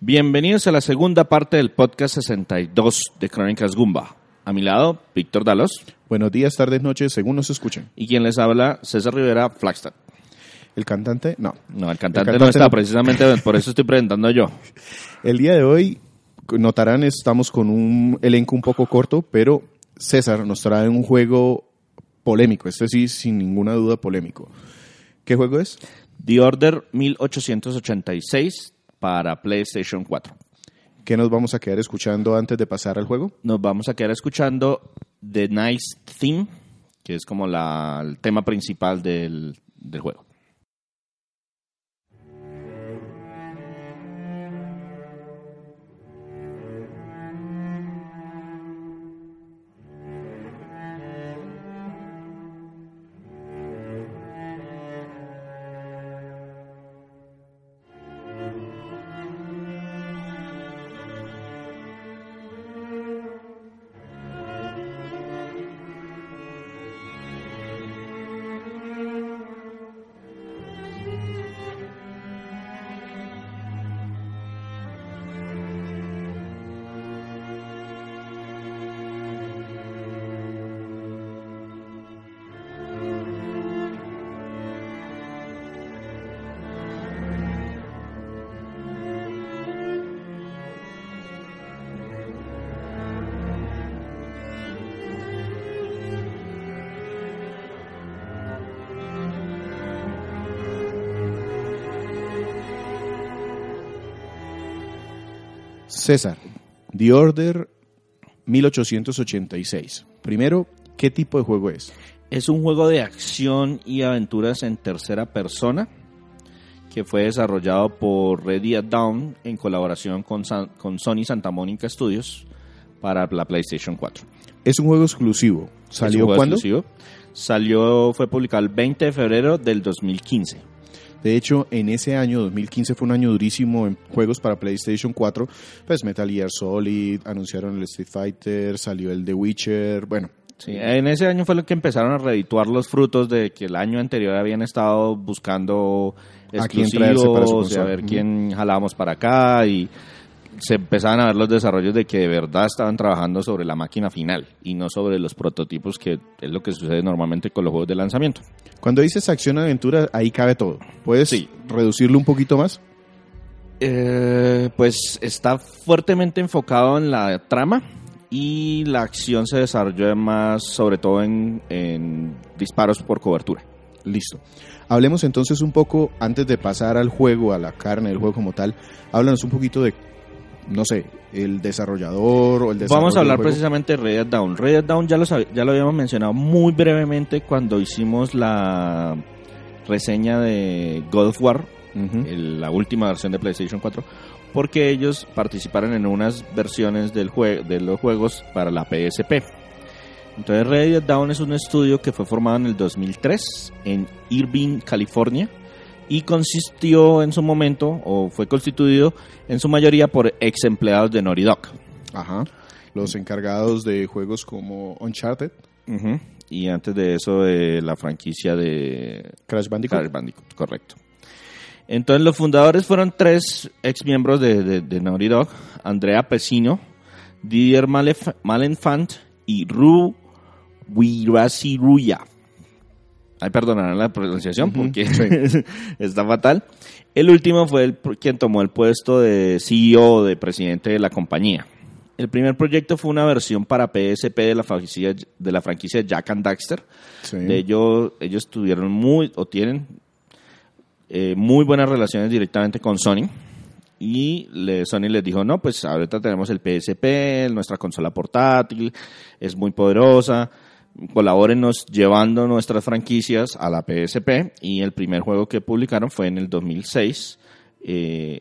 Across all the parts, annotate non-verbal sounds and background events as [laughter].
Bienvenidos a la segunda parte del podcast 62 de Crónicas Gumba. A mi lado, Víctor Dalos. Buenos días, tardes, noches, según nos escuchen. Y quien les habla, César Rivera Flagstad. ¿El cantante? No. No, el cantante, no está, precisamente [laughs] por eso estoy presentando yo. El día de hoy, notarán, estamos con un elenco un poco corto, pero César nos trae un juego polémico, este sí, sin ninguna duda polémico. ¿Qué juego es? The Order 1886 para PlayStation 4. ¿Qué nos vamos a quedar escuchando antes de pasar al juego? Nos vamos a quedar escuchando The Nice Theme, que es como la, el tema principal del, del juego. César, The Order 1886. Primero, ¿qué tipo de juego es? Es un juego de acción y aventuras en tercera persona que fue desarrollado por Ready at Down en colaboración con, con Sony Santa Mónica Studios para la PlayStation 4. Es un juego exclusivo. ¿Salió cuándo? Exclusivo. Salió, fue publicado el 20 de febrero del 2015. De hecho, en ese año, 2015, fue un año durísimo en juegos para PlayStation 4. Pues Metal Gear Solid, anunciaron el Street Fighter, salió el The Witcher, bueno. Sí, en ese año fue lo que empezaron a redituar los frutos de que el año anterior habían estado buscando exclusivos, a, a ver quién jalábamos para acá y se empezaban a ver los desarrollos de que de verdad estaban trabajando sobre la máquina final y no sobre los prototipos, que es lo que sucede normalmente con los juegos de lanzamiento. Cuando dices acción-aventura, ahí cabe todo. ¿Puedes reducirlo un poquito más? Eh, pues está fuertemente enfocado en la trama y la acción se desarrolla más sobre todo en, en disparos por cobertura. Listo. Hablemos entonces un poco, antes de pasar al juego, a la carne del juego como tal, háblanos un poquito de no sé, el desarrollador o el desarrollador. Vamos a hablar precisamente de Red Down. Red Down ya lo, ya lo habíamos mencionado muy brevemente cuando hicimos la reseña de God of War, la última versión de PlayStation 4, porque ellos participaron en unas versiones del de los juegos para la PSP. Entonces Red Down es un estudio que fue formado en el 2003 en Irvine, California y consistió en su momento, o fue constituido en su mayoría por ex empleados de Naughty Dog. Ajá. Los encargados de juegos como Uncharted. Y antes de eso, de la franquicia de Crash Bandicoot. Crash Bandicoot, correcto. Entonces, los fundadores fueron tres ex miembros de, de, Naughty Dog: Andrea Pesino, Didier Malenfant y Ru Ruya. Ay, perdonarán la pronunciación porque [laughs] está fatal. El último fue el, quien tomó el puesto de CEO, de presidente de la compañía. El primer proyecto fue una versión para PSP de la franquicia de la franquicia Jack and Daxter. De ellos, ellos tuvieron muy, o tienen eh, muy buenas relaciones directamente con Sony. Y le, Sony les dijo, no, pues ahorita tenemos el PSP, nuestra consola portátil, es muy poderosa colabórenos llevando nuestras franquicias a la PSP y el primer juego que publicaron fue en el 2006, eh,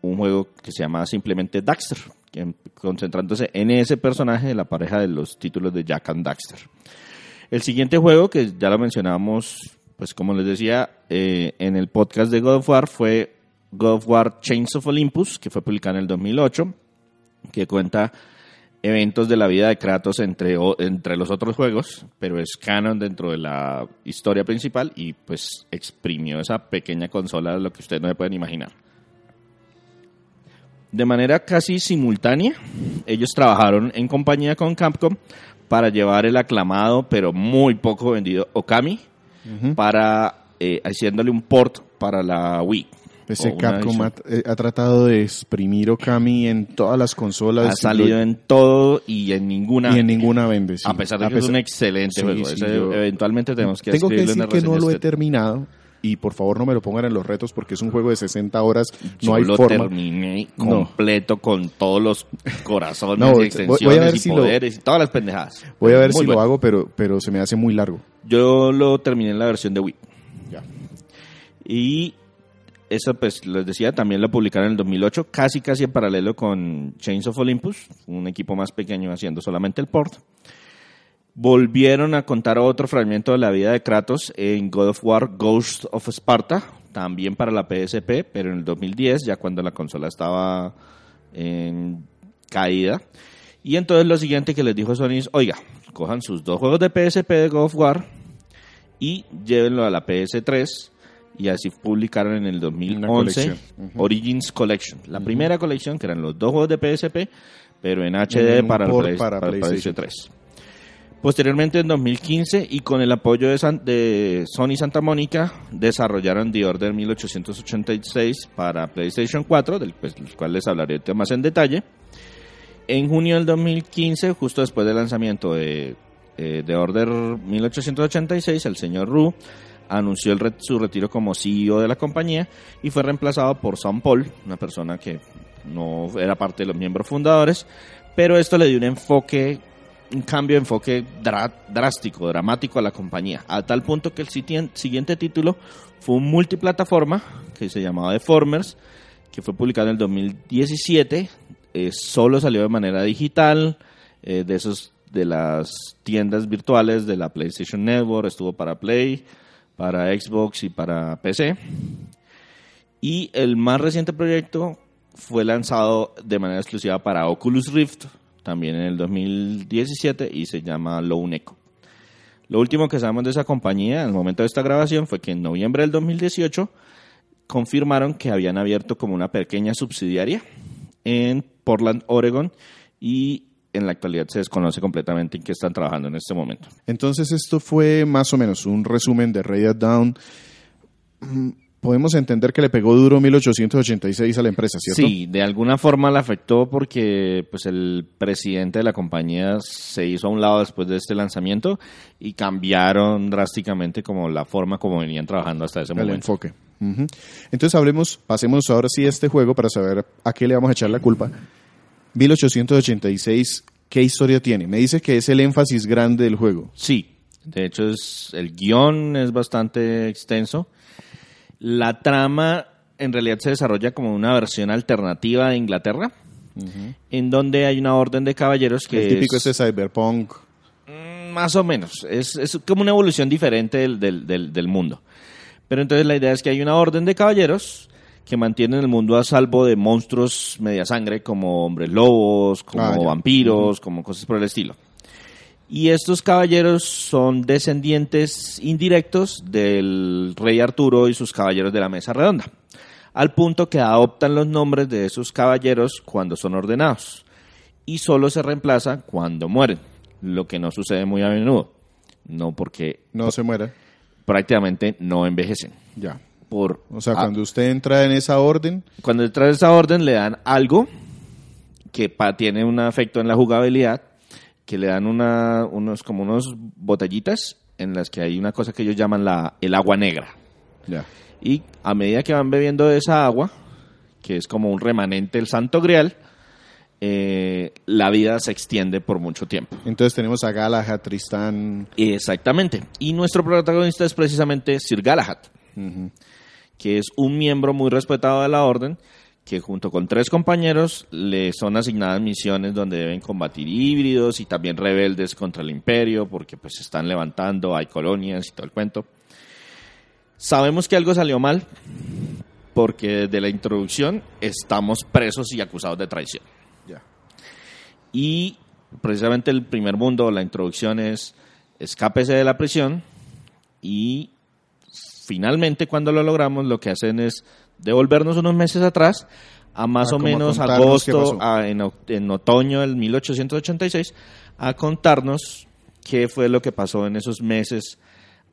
un juego que se llama simplemente Daxter, que- concentrándose en ese personaje de la pareja de los títulos de Jack and Daxter. El siguiente juego, que ya lo mencionábamos, pues como les decía, eh, en el podcast de God of War, fue God of War Chains of Olympus, que fue publicado en el 2008, que cuenta eventos de la vida de Kratos entre, o- entre los otros juegos, pero es canon dentro de la historia principal y pues exprimió esa pequeña consola de lo que ustedes no se pueden imaginar. De manera casi simultánea, ellos trabajaron en compañía con Capcom para llevar el aclamado pero muy poco vendido Okami para eh, haciéndole un port para la Wii. Una Capcom ha, eh, ha tratado de exprimir Okami en todas las consolas. ha salido en todo y en ninguna y en ninguna vende. sí. a pesar de A que es un excelente Sí, juego. sí, Ese yo- eventualmente tenemos que Tengo que decir que no lo he terminado y por favor no me lo pongan en los retos porque es un juego de 60 horas. Yo No hay lo forma. terminé No. completo con todos los [laughs] corazones No, extensiones voy a ver y si lo- poderes y todas las pendejadas. Voy a ver Muy si bueno. lo hago, pero, pero se me hace muy largo. Yo lo terminé en la versión de Wii. Ya. Y eso, pues, les decía, también lo publicaron en el 2008, casi casi en paralelo con Chains of Olympus, un equipo más pequeño haciendo solamente el port. Volvieron a contar otro fragmento de la vida de Kratos en God of War Ghost of Sparta, también para la PSP, pero en el 2010, ya cuando la consola estaba en caída. Y entonces lo siguiente que les dijo Sony es, oiga, cojan sus dos juegos de PSP de God of War y llévenlo a la PS3 y así publicaron en el 2011 colección. Ujú. Origins Collection, la primera colección que eran los dos juegos de PSP, pero en HD para, Play- para para el PlayStation. PlayStation 3. Posteriormente, en 2015, y con el apoyo de, San- de Sony Santa Mónica, desarrollaron The Order 1886 para PlayStation 4, del, pues, del cual les hablaré más en detalle. En junio del 2015, justo después del lanzamiento de eh, The Order 1886, el señor Ru anunció el su retiro como CEO de la compañía y fue reemplazado por Sam Paul, una persona que no era parte de los miembros fundadores, pero esto le dio un enfoque, un cambio de enfoque drástico, dramático a la compañía, a tal punto que el siguiente título fue un multiplataforma que se llamaba Deformers, que fue publicado en el 2017, eh, solo salió de manera digital, eh, de esos de las tiendas virtuales de la PlayStation Network, estuvo para Play, para Xbox y para PC. Y el más reciente proyecto fue lanzado de manera exclusiva para Oculus Rift, también en el 2017, y se llama Lone Echo. Lo último que sabemos de esa compañía al momento de esta grabación fue que en noviembre del 2018 confirmaron que habían abierto como una pequeña subsidiaria en Portland, Oregon, y en la actualidad se desconoce completamente en qué están trabajando en este momento. Entonces esto fue más o menos un resumen de Ray Down. Podemos entender que le pegó duro 1886 a la empresa, ¿cierto? Sí, de alguna forma la afectó porque pues el presidente de la compañía se hizo a un lado después de este lanzamiento y cambiaron drásticamente como la forma como venían trabajando hasta ese el momento. enfoque. Ujú. Entonces hablemos, pasemos ahora sí a este juego para saber a qué le vamos a echar la culpa. 1886, ¿qué historia tiene? Me dice que es el énfasis grande del juego. Sí, de hecho es el guion es bastante extenso. La trama en realidad se desarrolla como una versión alternativa de Inglaterra, en donde hay una orden de caballeros que el típico es- este cyberpunk. Mm, Más o menos. Es, es como una evolución diferente del, del, del- del mundo. Pero entonces la idea es que hay una orden de caballeros que mantienen el mundo a salvo de monstruos media sangre como hombres lobos, como Ah, vampiros, como cosas por el estilo. Y estos caballeros son descendientes indirectos del rey Arturo y sus caballeros de la mesa redonda, al punto que adoptan los nombres de esos caballeros cuando son ordenados y solo se reemplaza cuando mueren, lo que no sucede muy a menudo, no porque No se muera. prácticamente no envejecen. Ya. Por, O sea, cuando usted entra en esa orden, cuando detrás de esa orden le dan algo que pa- tiene un efecto en la jugabilidad, que le dan una, unos como unos botellitas en las que hay una cosa que ellos llaman la, el agua negra. ya. Y a medida que van bebiendo de esa agua, que es como un remanente del Santo Grial, eh, la vida se extiende por mucho tiempo. Entonces tenemos a Galahad, Tristán. Exactamente. Y nuestro protagonista es precisamente Sir Galahad, Ujú. Que es un miembro muy respetado de la orden, que junto con tres compañeros le son asignadas misiones donde deben combatir híbridos y también rebeldes contra el imperio, porque pues se están levantando, hay colonias y todo el cuento. Sabemos que algo salió mal, porque desde la introducción estamos presos y acusados de traición. Y precisamente el primer mundo, la introducción es escápese de la prisión y finalmente cuando lo logramos lo que hacen es devolvernos unos meses atrás a más Ah, o menos agosto, a- en, en otoño del 1886, a contarnos qué fue lo que pasó en esos meses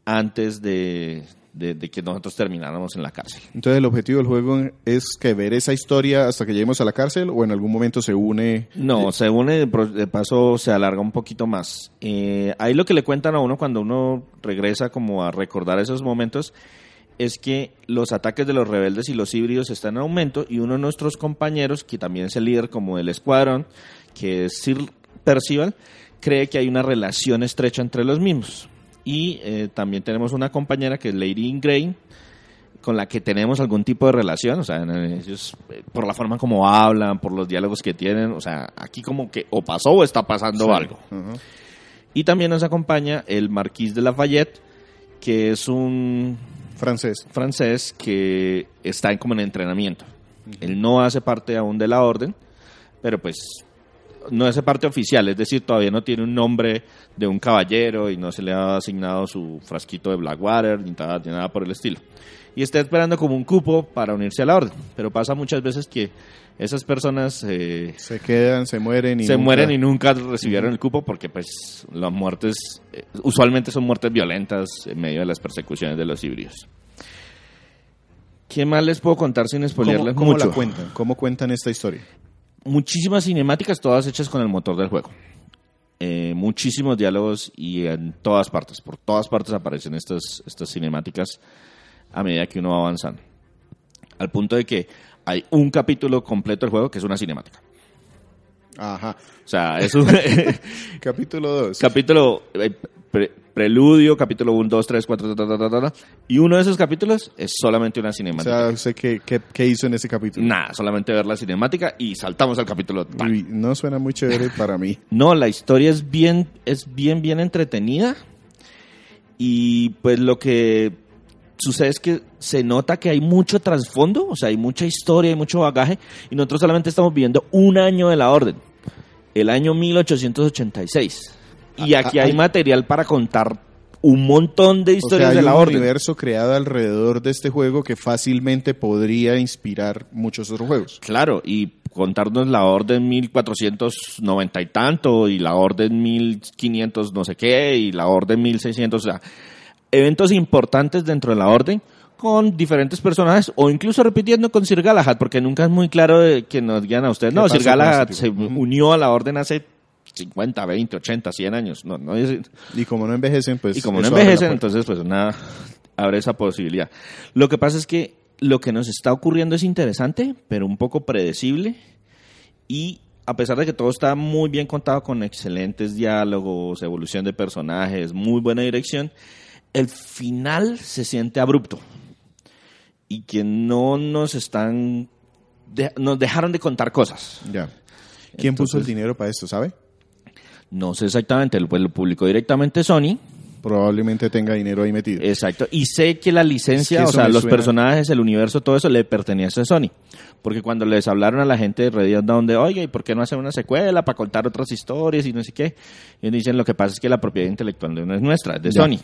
antes de, de- de que nosotros termináramos en la cárcel. Entonces el objetivo del juego es que ver esa historia hasta que lleguemos a la cárcel o en algún momento se une. No, se une, de paso se alarga un poquito más. Eh, ahí lo que le cuentan a uno cuando uno regresa como a recordar esos momentos es que los ataques de los rebeldes y los híbridos están en aumento y uno de nuestros compañeros, que también es el líder como del escuadrón, que es Sir Percival, cree que hay una relación estrecha entre los mismos. Y eh, también tenemos una compañera que es Lady Ingrain, con la que tenemos algún tipo de relación, o sea, en- ellos, eh, por la forma como hablan, por los diálogos que tienen, o sea, aquí como que o pasó o está pasando Sí. algo. Ajá. Y también nos acompaña el Marquis de Lafayette, que es un Francés. francés que está en como en entrenamiento. Él no hace parte aún de la orden, pero pues no hace parte oficial, es decir, todavía no tiene un nombre de un caballero y no se le ha asignado su frasquito de Blackwater ni nada, ni nada por el estilo. Y está esperando como un cupo para unirse a la orden, pero pasa muchas veces que esas personas eh, Se quedan, se mueren y. se nunca- mueren y nunca recibieron el cupo porque pues las muertes eh, usualmente son muertes violentas en medio de las persecuciones de los híbridos. ¿Qué más les puedo contar sin ¿Cómo, spoilerles cómo mucho? la cuentan? ¿Cómo cuentan esta historia? Muchísimas cinemáticas, todas hechas con el motor del juego. Eh, muchísimos diálogos y en todas partes, por todas partes aparecen estas, estas cinemáticas a medida que uno va avanzando. Al punto de que hay un capítulo completo del juego que es una cinemática. Ajá. O sea, es un, [laughs] Capítulo 2. capítulo eh, pre- preludio, capítulo 1, 2, 3, 4, ta, ta, ta, y uno de esos capítulos es solamente una O cinemática. sea, sé qué, qué, qué hizo en ese capítulo. Nada, solamente ver la cinemática y saltamos al capítulo. Uy, no suena muy chévere para mí. [laughs] No, la historia es bien, es bien, bien entretenida. Y pues lo que sucede es que se nota que hay mucho trasfondo, o sea, hay mucha historia, hay mucho bagaje, y nosotros solamente estamos viviendo un año de la orden, el año 1886. Y Ah, aquí ah, hay material para contar un montón de O sea, historias hay de la un orden. universo creado alrededor de este juego que fácilmente podría inspirar muchos otros juegos. Claro, y contarnos la orden 1490 y tanto, y la orden 1500 no sé qué, y la orden 1600, o sea, eventos importantes dentro de la orden con diferentes personajes, o incluso repitiendo con Sir Galahad, porque nunca es muy claro que nos guían a ustedes. ¿Qué No, Sir Galahad se unió a la orden hace 50, 20, 80, 100 años. No, no es- Y como no envejecen, pues. y como no envejecen, entonces pues nada, abre esa posibilidad. Lo que pasa es que lo que nos está ocurriendo es interesante, pero un poco predecible. Y a pesar de que todo está muy bien contado con excelentes diálogos, evolución de personajes, muy buena dirección, el final se siente abrupto. Y que no nos están... de- nos dejaron de contar cosas. Ya. ¿Quién puso el dinero para esto, sabe? No sé exactamente, pues lo publicó directamente Sony. Probablemente tenga dinero ahí metido. Exacto. Y sé que la licencia, Es que o sea, los suena- personajes, el universo, todo eso le pertenece a Sony. Porque cuando les hablaron a la gente de Ready Down de, oye, ¿y por qué no hacer una secuela para contar otras historias y no sé qué? Y dicen, lo que pasa es que la propiedad intelectual no es nuestra, es de Ya. Sony.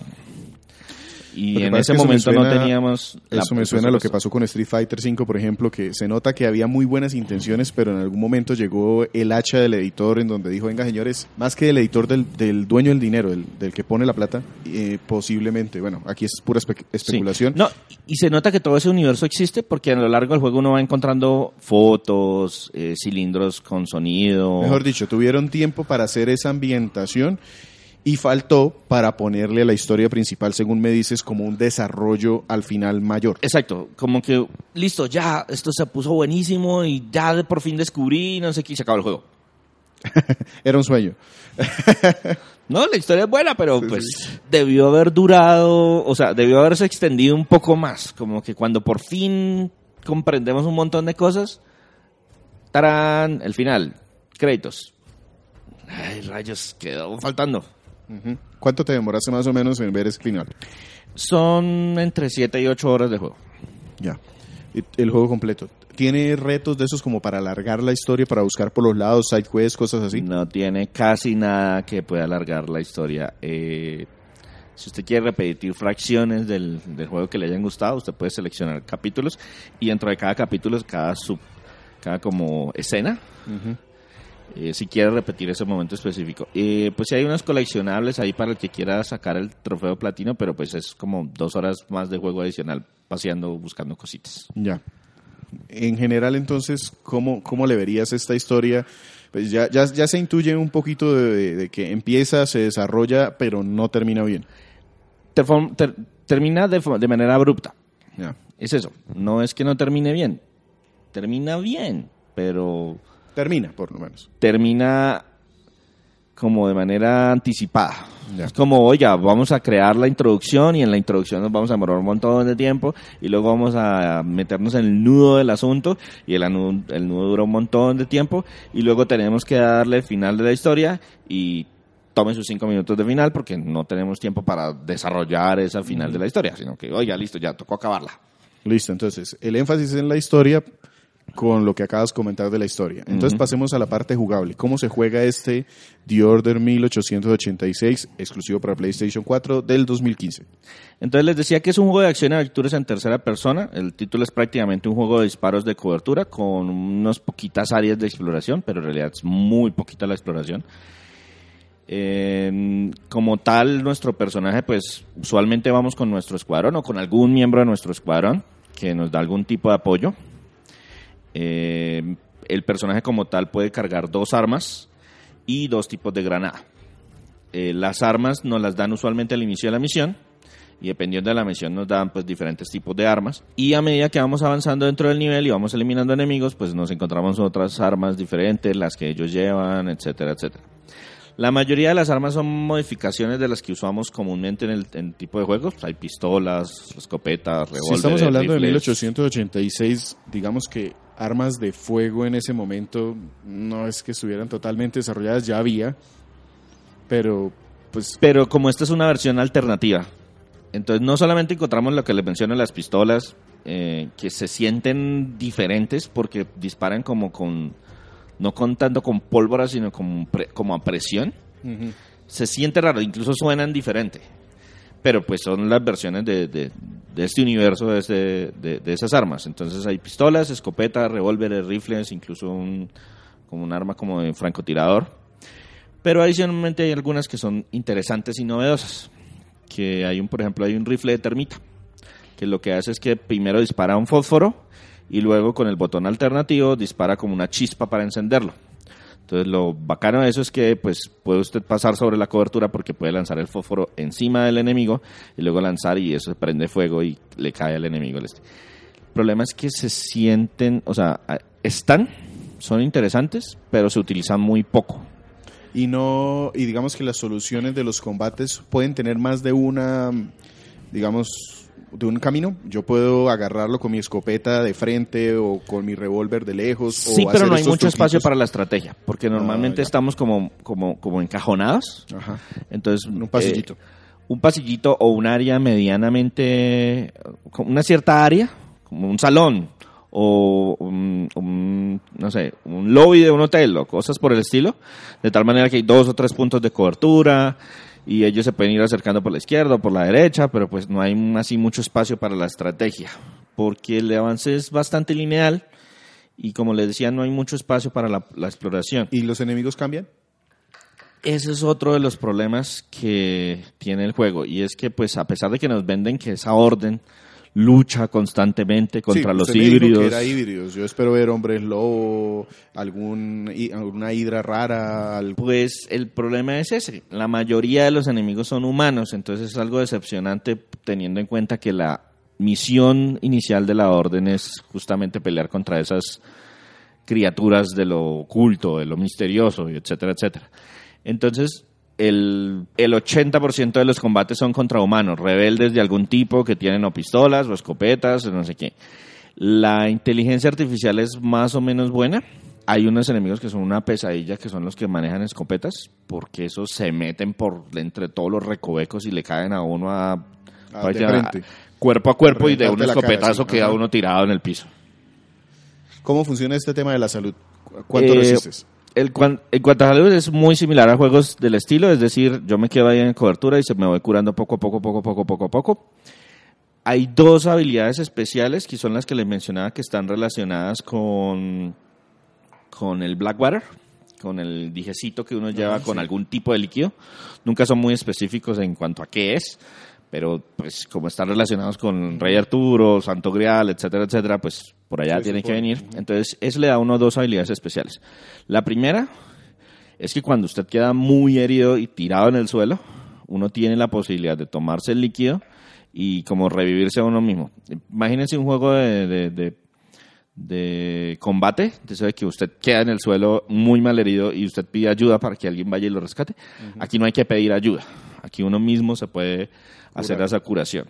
Y en ese es que momento no teníamos... la- Eso me suena a lo que pasó con Street Fighter V, por ejemplo, que se nota que había muy buenas intenciones, pero en algún momento llegó el hacha del editor en donde dijo, venga señores, más que del editor del, del dueño del dinero, del, del que pone la plata, eh, posiblemente, bueno, aquí es pura espe- Sí. especulación. No, y se nota que todo ese universo existe porque a lo largo del juego uno va encontrando fotos, eh, cilindros con sonido. Mejor dicho, tuvieron tiempo para hacer esa ambientación y faltó para ponerle a la historia principal, según me dices, como un desarrollo al final mayor. Exacto, como que, listo, ya, esto se puso buenísimo y ya de- por fin descubrí, no sé qué, y se acabó el juego. [laughs] Era un sueño. [laughs] No, la historia es buena, pero pues debió haber durado, o sea, debió haberse extendido un poco más, como que cuando por fin comprendemos un montón de cosas, ¡Tarán! El final. Créditos. Ay, rayos, quedó faltando. ¿Cuánto te demoraste más o menos en ver ese final? Son entre 7 y 8 horas de juego. Ya. El juego completo. ¿Tiene retos de esos como para alargar la historia, para buscar por los lados, side quests, cosas así? No tiene casi nada que pueda alargar la historia. Eh, si usted quiere repetir fracciones del, del juego que le hayan gustado, usted puede seleccionar capítulos y dentro de cada capítulo, cada sub, cada como escena. Eh, si quiere repetir ese momento específico. Eh, pues sí hay unos coleccionables ahí para el que quiera sacar el trofeo platino, pero pues es como dos horas más de juego adicional paseando, buscando cositas. Ya. En general, entonces, ¿cómo, cómo le verías esta historia? Pues ya, ya, ya se intuye un poquito de, de- de que empieza, se desarrolla, pero no termina bien. Ter- termina de, de manera abrupta. Ya. Es eso. No es que no termine bien. Termina bien, pero Termina, por lo menos. termina como de manera anticipada. Ya. Es como, oiga, vamos a crear la introducción y en la introducción nos vamos a demorar un montón de tiempo y luego vamos a meternos en el nudo del asunto y el, anu- el nudo dura un montón de tiempo y luego tenemos que darle el final de la historia y tomen sus cinco minutos de final porque no tenemos tiempo para desarrollar esa final de la historia, sino que, oiga, listo, ya tocó acabarla. Listo, entonces, el énfasis en la historia con lo que acabas de comentar de la historia. Entonces pasemos a la parte jugable. ¿Cómo se juega este The Order 1886, exclusivo para PlayStation 4 del 2015? Entonces les decía que es un juego de acción y aventuras en tercera persona. El título es prácticamente un juego de disparos de cobertura con unas poquitas áreas de exploración, pero en realidad es muy poquita la exploración. Eh, como tal, nuestro personaje, pues usualmente vamos con nuestro escuadrón o con algún miembro de nuestro escuadrón que nos da algún tipo de apoyo. Eh, el personaje como tal puede cargar dos armas y dos tipos de granada. Eh, las armas nos las dan usualmente al inicio de la misión y dependiendo de la misión nos dan pues diferentes tipos de armas y a medida que vamos avanzando dentro del nivel y vamos eliminando enemigos pues nos encontramos otras armas diferentes las que ellos llevan etcétera etcétera la mayoría de las armas son modificaciones de las que usamos comúnmente en el, en tipo de juegos hay pistolas escopetas revólveres Si estamos hablando de rifles. 1886, digamos que armas de fuego en ese momento no es que estuvieran totalmente desarrolladas, ya había, pero pues Pero como esta es una versión alternativa, entonces no solamente encontramos lo que les menciono, las pistolas, eh, que se sienten diferentes porque disparan como con, no contando con pólvora, sino como, pre- como a presión. Se siente raro, incluso suenan diferente. Pero pues son las versiones de, de- de este universo, de, este- de- esas armas. Entonces hay pistolas, escopetas, revólveres, rifles, incluso un, como un arma como de francotirador. Pero adicionalmente hay algunas que son interesantes y novedosas. Que hay un, por ejemplo, hay un rifle de termita, que lo que hace es que primero dispara un fósforo y luego con el botón alternativo dispara como una chispa para encenderlo. Entonces lo bacano de eso es que pues puede usted pasar sobre la cobertura porque puede lanzar el fósforo encima del enemigo y luego lanzar y eso prende fuego y le cae al enemigo. el este. El problema es que se sienten, o sea, están, son interesantes, pero se utilizan muy poco. y no y digamos que las soluciones de los combates pueden tener más de una digamos de un camino. Yo puedo agarrarlo con mi escopeta de frente o con mi revólver de lejos. Sí, o pero hacer no hay mucho espacio truquitos. para la estrategia, porque normalmente ya. estamos como, como, como encajonados. Ajá. Entonces, Un pasillito. eh, un pasillito o un área medianamente, una cierta área, como un salón o un, un, no sé, un lobby de un hotel o cosas por el estilo, de tal manera que hay dos o tres puntos de cobertura y ellos se pueden ir acercando por la izquierda o por la derecha, pero pues no hay así mucho espacio para la estrategia, porque el avance es bastante lineal y como les decía, no hay mucho espacio para la, la exploración. ¿Y los enemigos cambian? Ese es otro de los problemas que tiene el juego y es que pues a pesar de que nos venden que esa orden lucha constantemente contra Sí, los híbridos, que era híbridos. Yo espero ver hombres lobo, algún, alguna hidra rara. pues el problema es ese, la mayoría de los enemigos son humanos, entonces es algo decepcionante teniendo en cuenta que la misión inicial de la orden es justamente pelear contra esas criaturas de lo oculto, de lo misterioso, etcétera, etcétera. Entonces, el, el 80% de los combates son contra humanos, rebeldes de algún tipo que tienen o pistolas o escopetas o no sé qué. La inteligencia artificial es más o menos buena. hay unos enemigos que son una pesadilla, que son los que manejan escopetas, porque esos se meten por entre todos los recovecos y le caen a uno a, Ah, vaya, cuerpo a cuerpo y de un escopetazo queda Ajá. uno tirado en el piso. ¿Cómo funciona este tema de la salud? ¿Cu- ¿Cuánto Eh, resistes? El, cuan- en cuanto a salud es muy similar a juegos del estilo, es decir, yo me quedo ahí en cobertura y se me voy curando poco a poco, poco a poco, poco a poco. Hay dos habilidades especiales que son las que les mencionaba que están relacionadas con, con el Blackwater, con el dijecito que uno lleva con algún tipo de líquido. Nunca son muy específicos en cuanto a qué es, pero pues como están relacionados con Rey Arturo, Santo Grial, etcétera, etcétera, pues por allá Se tiene que venir. Entonces, eso le da uno dos habilidades especiales. La primera es que cuando usted queda muy herido y tirado en el suelo, uno tiene la posibilidad de tomarse el líquido y como revivirse a uno mismo. Imagínense un juego de, de, de- de combate, de eso de que usted queda en el suelo muy mal herido y usted pide ayuda para que alguien vaya y lo rescate. Aquí no hay que pedir ayuda. Aquí uno mismo se puede hacer esa curación.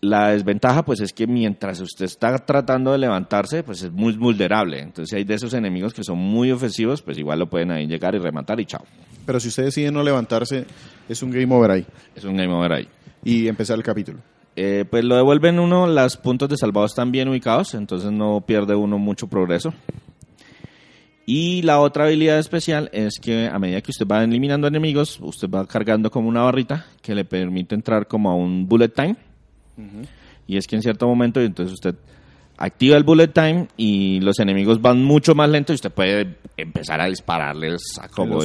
La desventaja, pues, es que mientras usted está tratando de levantarse, pues es muy vulnerable. Entonces, hay de esos enemigos que son muy ofensivos, pues igual lo pueden ahí llegar y rematar y chao. Pero si usted decide no levantarse, es un game over ahí. Es un game over ahí. Y empezar el capítulo. Eh, pues lo devuelven uno, los puntos de salvado están bien ubicados, entonces no pierde uno mucho progreso. Y la otra habilidad especial es que a medida que usted va eliminando enemigos, usted va cargando como una barrita que le permite entrar como a un bullet time. Y es que en cierto momento, entonces usted activa el bullet time y los enemigos van mucho más lento y usted puede empezar a dispararles a, como los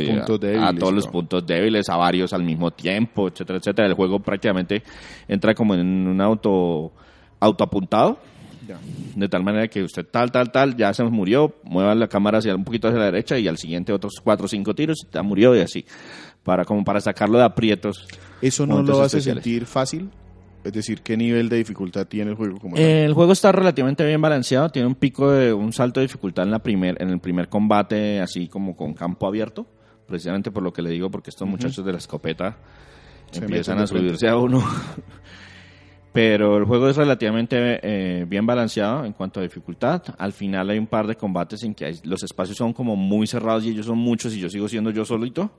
a- todos los puntos débiles, a varios al mismo tiempo, etcétera, etcétera. El juego prácticamente entra como en un auto autoapuntado, Ya. de tal manera que usted tal, tal, tal, ya se murió, mueva la cámara hacia un poquito hacia la derecha y al siguiente otros cuatro o cinco tiros, ya murió y así, para como para sacarlo de aprietos. ¿Eso no lo hace especiales. sentir fácil? Es decir, ¿qué nivel de dificultad tiene el juego como? El juego está relativamente bien balanceado, tiene un pico de un salto de dificultad en la primer en el primer combate, así como con campo abierto, precisamente por lo que le digo, porque estos muchachos de la escopeta Se empiezan a subirse a uno. [laughs] Pero el juego es relativamente eh, bien balanceado en cuanto a dificultad. Al final hay un par de combates en que hay- los espacios son como muy cerrados y ellos son muchos y yo sigo siendo yo solito.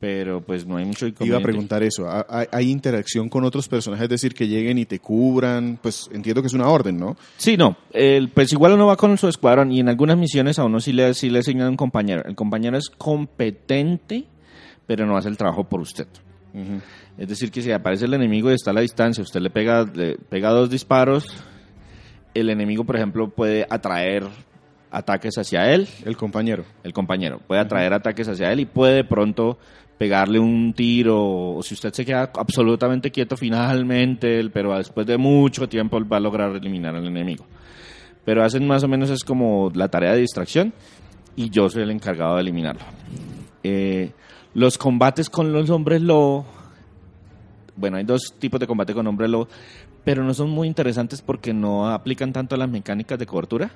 Pero pues no hay mucho Iba a preguntar eso. ¿Ha- ¿Hay, hay interacción con otros personajes? Es decir, que lleguen y te cubran. Pues entiendo que es una orden, ¿no? Sí, no. El, pues igual uno va con su escuadrón y en algunas misiones a uno sí le, sí le asignan un compañero. El compañero es competente, pero no hace el trabajo por usted. Es decir, que si aparece el enemigo y está a la distancia, usted le pega, le pega dos disparos, el enemigo, por ejemplo, puede atraer ataques hacia él, El compañero. el compañero, puede atraer ataques hacia él y puede de pronto pegarle un tiro, o si usted se queda absolutamente quieto finalmente, pero después de mucho tiempo va a lograr eliminar al enemigo. Pero hacen más o menos es como la tarea de distracción y yo soy el encargado de eliminarlo. Eh, los combates con los hombres lobo, bueno, hay dos tipos de combate con hombres lobo, pero no son muy interesantes porque no aplican tanto las mecánicas de cobertura,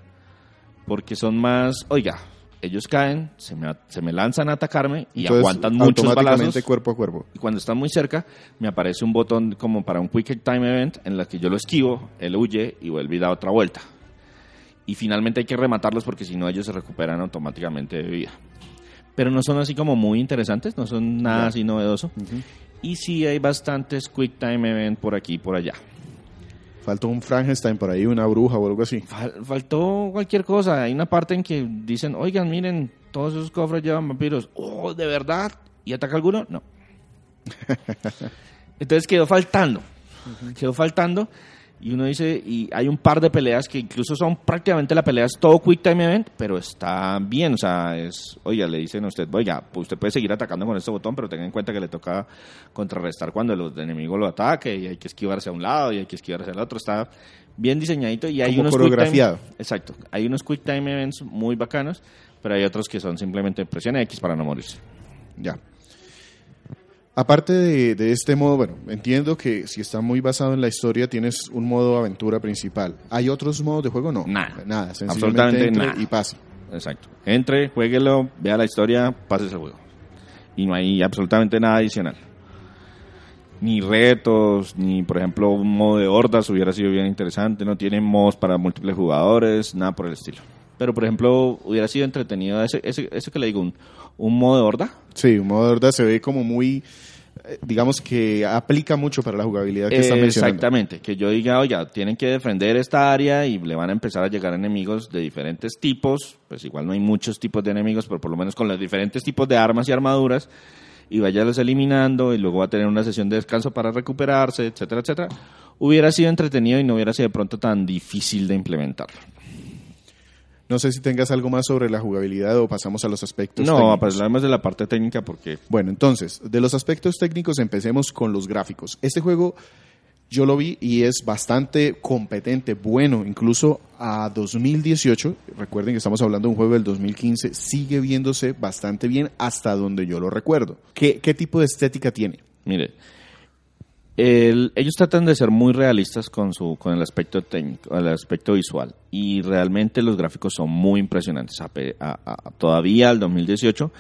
porque son más, oiga, ellos caen, se me, se me lanzan a atacarme y Entonces, aguantan muchos balazos. cuerpo a cuerpo. Y cuando están muy cerca, me aparece un botón como para un Quick Time Event en la que yo lo esquivo, él huye y vuelve y da otra vuelta. Y finalmente hay que rematarlos porque si no ellos se recuperan automáticamente de vida. Pero no son así como muy interesantes, no son nada así novedoso. Y sí hay bastantes Quick Time Event por aquí y por allá. Faltó un Frankenstein por ahí, una bruja o algo así. Fal- faltó cualquier cosa. Hay una parte en que dicen, oigan, miren, todos esos cofres llevan vampiros. Oh, ¿de verdad? ¿Y ataca alguno? No. [laughs] Entonces quedó faltando. Quedó faltando. Y uno dice, y hay un par de peleas que incluso son prácticamente la pelea es todo Quick Time Event, pero está bien. O sea, es, oiga, le dicen a usted, oiga, pues usted puede seguir atacando con este botón, pero tenga en cuenta que le toca contrarrestar cuando el enemigo lo ataque y hay que esquivarse a un lado y hay que esquivarse al otro. Está bien diseñadito y hay Como unos quick time- coreografiado. exacto. Hay unos Quick Time Events muy bacanos, pero hay otros que son simplemente presión X para no morirse. Ya. Aparte de, de este modo, bueno, entiendo que si está muy basado en la historia tienes un modo aventura principal. ¿Hay otros modos de juego? No. Nada. Nada, sencillamente Absolutamente entre nada. y pase. Exacto. Entre, jueguelo, vea la historia, pases el juego. Y no hay absolutamente nada adicional. Ni retos, ni por ejemplo un modo de hordas hubiera sido bien interesante. No tiene modos para múltiples jugadores, nada por el estilo. Pero, por ejemplo, hubiera sido entretenido ese, ese, eso que le digo, un, un modo de horda. Sí, un modo de horda se ve como muy, eh, digamos que aplica mucho para la jugabilidad que están mencionando. Exactamente, que yo diga, oye, tienen que defender esta área y le van a empezar a llegar enemigos de diferentes tipos, pues igual no hay muchos tipos de enemigos, pero por lo menos con los diferentes tipos de armas y armaduras, y váyalos eliminando y luego va a tener una sesión de descanso para recuperarse, etcétera, etcétera. Hubiera sido entretenido y no hubiera sido de pronto tan difícil de implementar. No sé si tengas algo más sobre la jugabilidad o pasamos a los aspectos No, técnicos. pues hablamos de la parte técnica porque Bueno, entonces, de los aspectos técnicos empecemos con los gráficos. Este juego yo lo vi y es bastante competente, bueno, incluso a 2018, recuerden que estamos hablando de un juego del 2015, sigue viéndose bastante bien hasta donde yo lo recuerdo. ¿Qué, qué tipo de estética tiene? Mire, el- ellos tratan de ser muy realistas con su con el aspecto técnico, el aspecto visual y realmente los gráficos son muy impresionantes. A a- a- todavía al 2018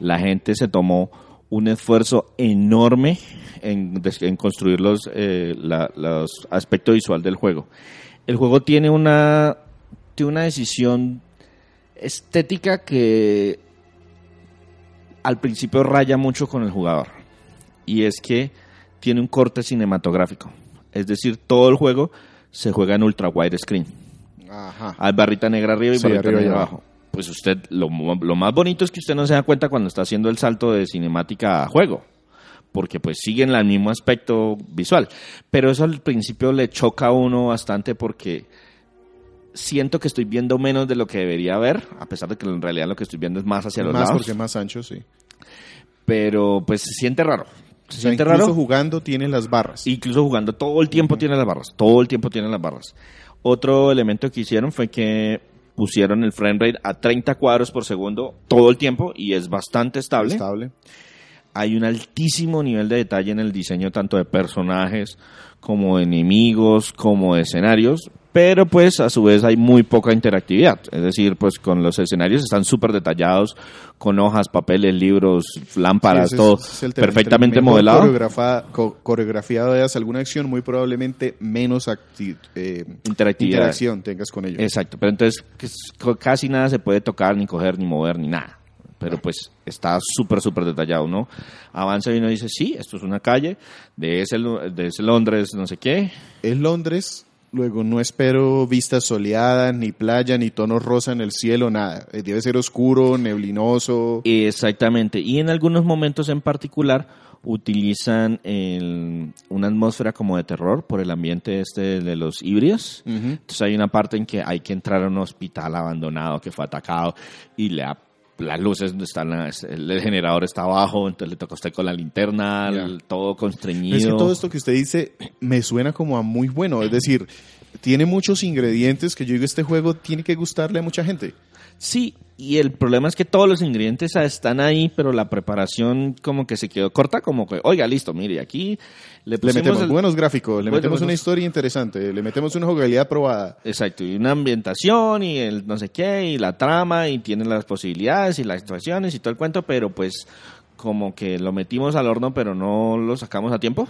la gente se tomó un esfuerzo enorme en, construir los, eh, aspectos visual del juego. El juego tiene una tiene una decisión estética que al principio raya mucho con el jugador y es que tiene un corte cinematográfico. Es decir, todo el juego se juega en ultra wide screen. Ajá. Hay barrita negra arriba y Sí, barrita arriba negra abajo. Pues usted, lo, lo más bonito es que usted no se da cuenta cuando está haciendo el salto de cinemática a juego. Porque pues siguen el mismo aspecto visual. Pero eso al principio le choca a uno bastante porque siento que estoy viendo menos de lo que debería ver, a pesar de que en realidad lo que estoy viendo es más hacia los Más lados. porque más ancho, sí. Pero pues se siente raro. Se O sea, siente incluso raro. jugando tiene las barras. Incluso jugando todo el tiempo tiene las barras, todo el tiempo tiene las barras. Otro elemento que hicieron fue que pusieron el frame rate a 30 cuadros por segundo todo el tiempo y es bastante estable. Estable. Hay un altísimo nivel de detalle en el diseño tanto de personajes como de enemigos, como de escenarios, pero pues a su vez hay muy poca interactividad. Es decir, pues con los escenarios están súper detallados, con hojas, papeles, libros, lámparas, Sí, ese es- todo es perfectamente modelado. co- coreografiado veas alguna acción, muy probablemente menos eh, Interactividad. interacción tengas con ellos. Exacto, pero entonces casi nada se puede tocar, ni coger, ni mover, ni nada. Pero pues está súper, súper detallado, ¿no? Avanza y uno dice, sí, esto es una calle, de ese, de ese Londres, no sé qué. Es Londres, luego no espero vistas soleadas, ni playa, ni tonos rosa en el cielo, nada. Eh, Debe ser oscuro, neblinoso. Exactamente. Y en algunos momentos en particular utilizan el- una atmósfera como de terror por el ambiente este de los híbridos. Entonces hay una parte en que hay que entrar a un hospital abandonado que fue atacado y le las luces están, el generador está abajo, entonces le toca a usted con la linterna, el- todo constreñido. Es que todo esto que usted dice me suena como a muy bueno. Es decir, tiene muchos ingredientes que yo digo, este juego tiene que gustarle a mucha gente. Sí, y el problema es que todos los ingredientes están ahí, pero la preparación como que se quedó corta, como que, oiga, listo, mire, aquí le Le metemos el- buenos gráficos, le Bueno, metemos bueno. una historia interesante, le metemos una jugabilidad probada. Exacto, y una ambientación y el no sé qué, y la trama, y tiene las posibilidades y las situaciones y todo el cuento, pero pues como que lo metimos al horno, pero no lo sacamos a tiempo.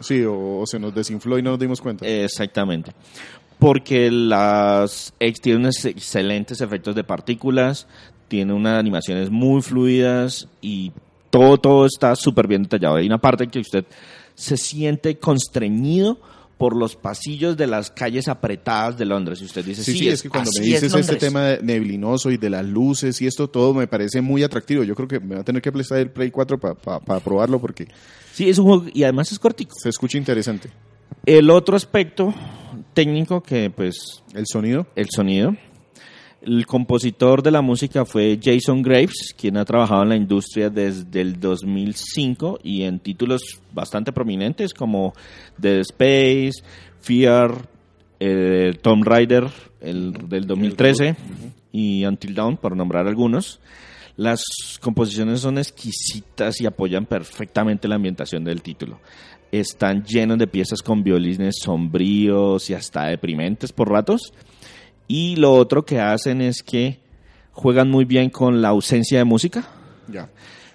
Sí, o, o se nos desinfló y no nos dimos cuenta. Exactamente. Porque las tiene unos excelentes efectos de partículas, tiene unas animaciones muy fluidas y todo, todo está súper bien detallado. Hay una parte en que usted se siente constreñido por los pasillos de las calles apretadas de Londres. Y usted dice, Sí, sí, sí, es que cuando me dices es este Londres". tema de neblinoso y de las luces y esto todo me parece muy atractivo. Yo creo que me va a tener que prestar el Play 4 para probarlo porque Sí, es un juego y además es cortico. se escucha interesante. El otro aspecto técnico que pues El sonido, el sonido. El compositor de la música fue Jason Graves, quien ha trabajado en la industria desde el 2005 y en títulos bastante prominentes como Dead Space, Fear, eh, Tomb Raider el, del 2013 y Until Dawn, por nombrar algunos. Las composiciones son exquisitas y apoyan perfectamente la ambientación del título. Están llenos de piezas con violines sombríos y hasta deprimentes por ratos. Y lo otro que hacen es que juegan muy bien con la ausencia de música. ya.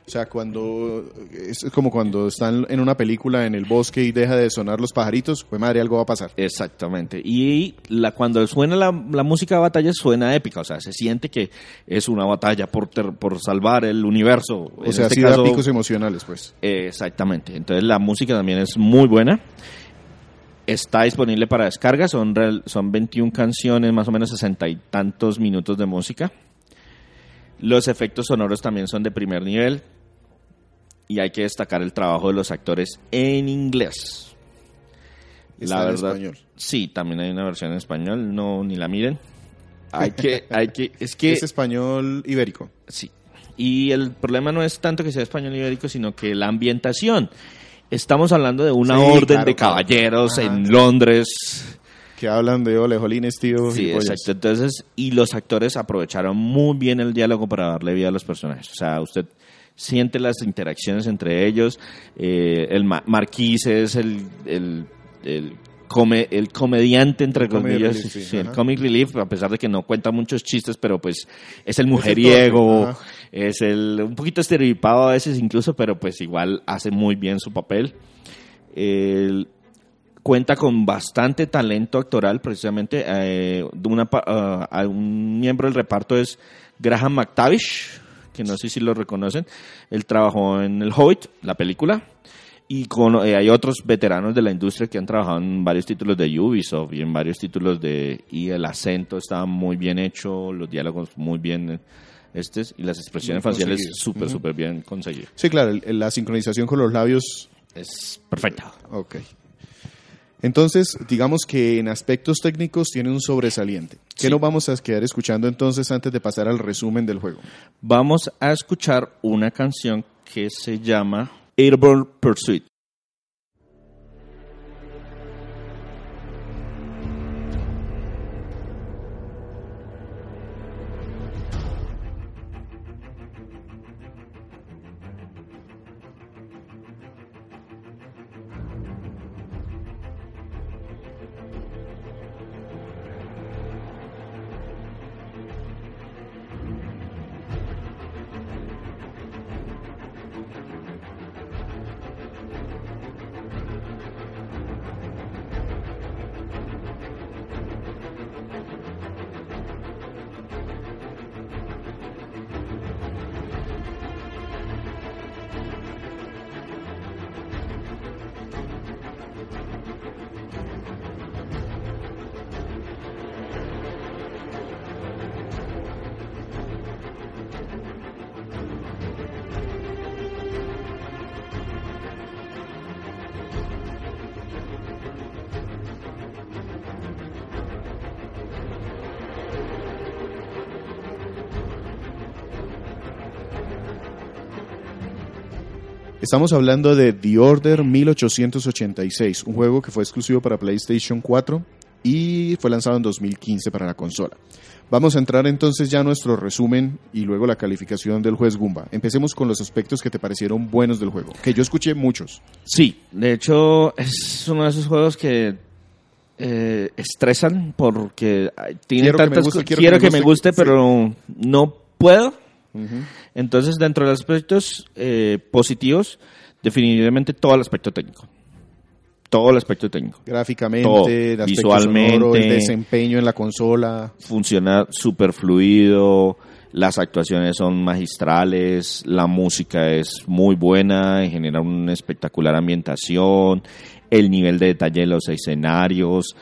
O sea, cuando es como cuando están en una película en el bosque y deja de sonar los pajaritos, pues madre, algo va a pasar. Exactamente. Y la, cuando suena la, la música de batalla suena épica, o sea, se siente que es una batalla por, ter- por salvar el universo. O En sea, este sí da picos emocionales, pues. Eh, Exactamente. Entonces la música también es muy buena. Está disponible para descarga. Son, real- son 21 canciones, más o menos 60 y tantos minutos de música. Los efectos sonoros también son de primer nivel. Y hay que destacar el trabajo de los actores en inglés. Está en español. Sí, también hay una versión en español. No, ni la miren. Hay que, [laughs] hay que, es que Es español ibérico. Sí. Y el problema no es tanto que sea español ibérico, sino que la ambientación. Estamos hablando de una Sí, orden claro, de claro. caballeros Ajá. en Londres. Que hablan de olejolines, tío. Sí, exacto. Entonces, y los actores aprovecharon muy bien el diálogo para darle vida a los personajes. O sea, usted siente las interacciones entre ellos. Eh, el Ma- Marquís es el, el, el, come- el comediante, entre comillas. relief, sí, sí, el comic relief, a pesar de que no cuenta muchos chistes, pero pues es el mujeriego, es el un poquito estereotipado a veces incluso, pero pues igual hace muy bien su papel. El- cuenta con bastante talento actoral, precisamente. eh, una, a un miembro del reparto es Graham McTavish, que no sé si lo reconocen. Él trabajó en El Hobbit, la película. Y con, eh, hay otros veteranos de la industria que han trabajado en varios títulos de Ubisoft y en varios títulos de... Y el acento está muy bien hecho, los diálogos muy bien estes, y las expresiones faciales súper, Ujú. súper bien conseguidas. Sí, claro, el- la sincronización con los labios. Es perfecta. Ok. Entonces, digamos que en aspectos técnicos tiene un sobresaliente. ¿Qué Sí. nos vamos a quedar escuchando entonces antes de pasar al resumen del juego? Vamos a escuchar una canción que se llama Airborne Pursuit. Estamos hablando de The Order 1886, un juego que fue exclusivo para PlayStation 4 y fue lanzado en 2015 para la consola. Vamos a entrar entonces ya a nuestro resumen y luego la calificación del juez Gumba. Empecemos con los aspectos que te parecieron buenos del juego, que yo escuché muchos. Sí, de hecho es uno de esos juegos que eh, estresan porque tiene Quiero que me tantas guste, co- quiero quiero, que me que me guste, guste, sí. pero no puedo. Entonces, dentro de los aspectos eh, positivos, definitivamente todo el aspecto técnico. Todo el aspecto técnico. Gráficamente, Todo, el aspecto visualmente. sonoro, el desempeño en la consola. funciona súper fluido, las actuaciones son magistrales, la música es muy buena, genera una espectacular ambientación, el nivel de detalle de los escenarios,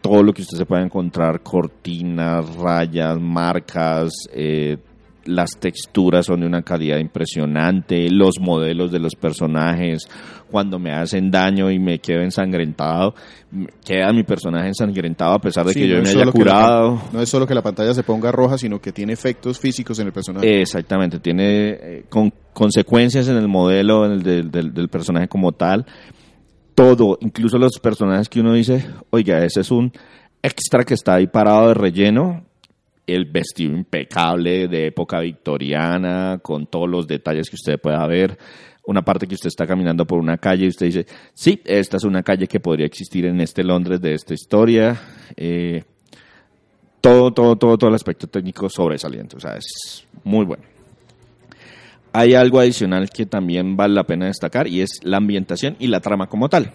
todo lo que usted se pueda encontrar, cortinas, rayas, marcas, eh, las texturas son de una calidad impresionante, los modelos de los personajes, cuando me hacen daño y me quedo ensangrentado, queda mi personaje ensangrentado a pesar de Sí, que yo no me haya la curado. no es solo que la pantalla se ponga roja, sino que tiene efectos físicos en el personaje. Exactamente, tiene eh, con, consecuencias en el modelo en el del- del personaje como tal. Todo, incluso los personajes que uno dice, oiga, ese es un extra que está ahí parado de relleno. El vestido impecable de época victoriana, con todos los detalles que usted pueda ver. Una parte que usted está caminando por una calle y usted dice, sí, esta es una calle que podría existir en este Londres de esta historia. Eh, todo, todo, todo, todo el aspecto técnico sobresaliente. O sea, es muy bueno. hay algo adicional que también vale la pena destacar y es la ambientación y la trama como tal.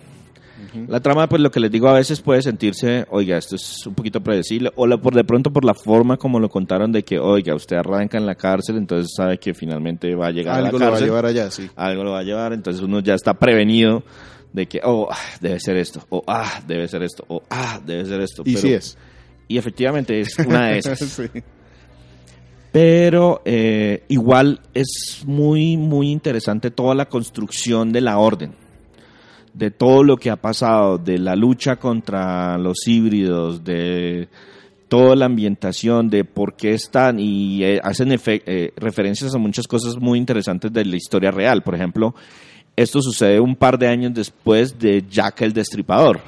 La trama, pues lo que les digo a veces puede sentirse, oiga, esto es un poquito predecible, o la- por de pronto por la forma como lo contaron de que, oiga, usted arranca en la cárcel, entonces sabe que finalmente va a llegar Algo a la lo va a cárcel, llevar allá, sí. algo lo va a llevar, entonces uno ya está prevenido de que, oh, debe ser esto, o ah, debe ser esto, o ah, debe ser esto. Y pero- sí es. Y efectivamente es una de esas. [laughs] Sí. Pero eh, igual es muy, muy interesante toda la construcción de la orden, de todo lo que ha pasado, de la lucha contra los híbridos, de toda la ambientación, de por qué están y eh, hacen eh, referencias a muchas cosas muy interesantes de la historia real. Por ejemplo, esto sucede un par de años después de Jack el Destripador.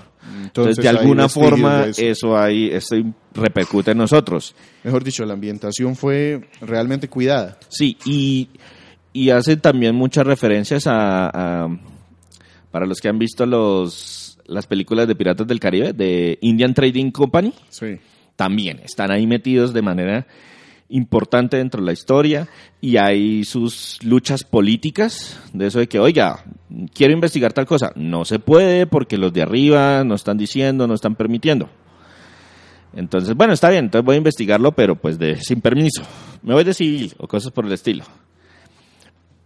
Entonces, de alguna forma, eso. eso ahí esto repercute en nosotros. Mejor dicho, la ambientación fue realmente cuidada. Sí, y, y hace también muchas referencias a, a- para los que han visto los las películas de Piratas del Caribe de Indian Trading Company, Sí. también están ahí metidos de manera importante dentro de la historia y hay sus luchas políticas de eso de que, oiga, quiero investigar tal cosa, no se puede porque los de arriba no están diciendo, no están permitiendo. Entonces, bueno, está bien, entonces voy a investigarlo, pero pues de sin permiso. Me voy de civil o cosas por el estilo.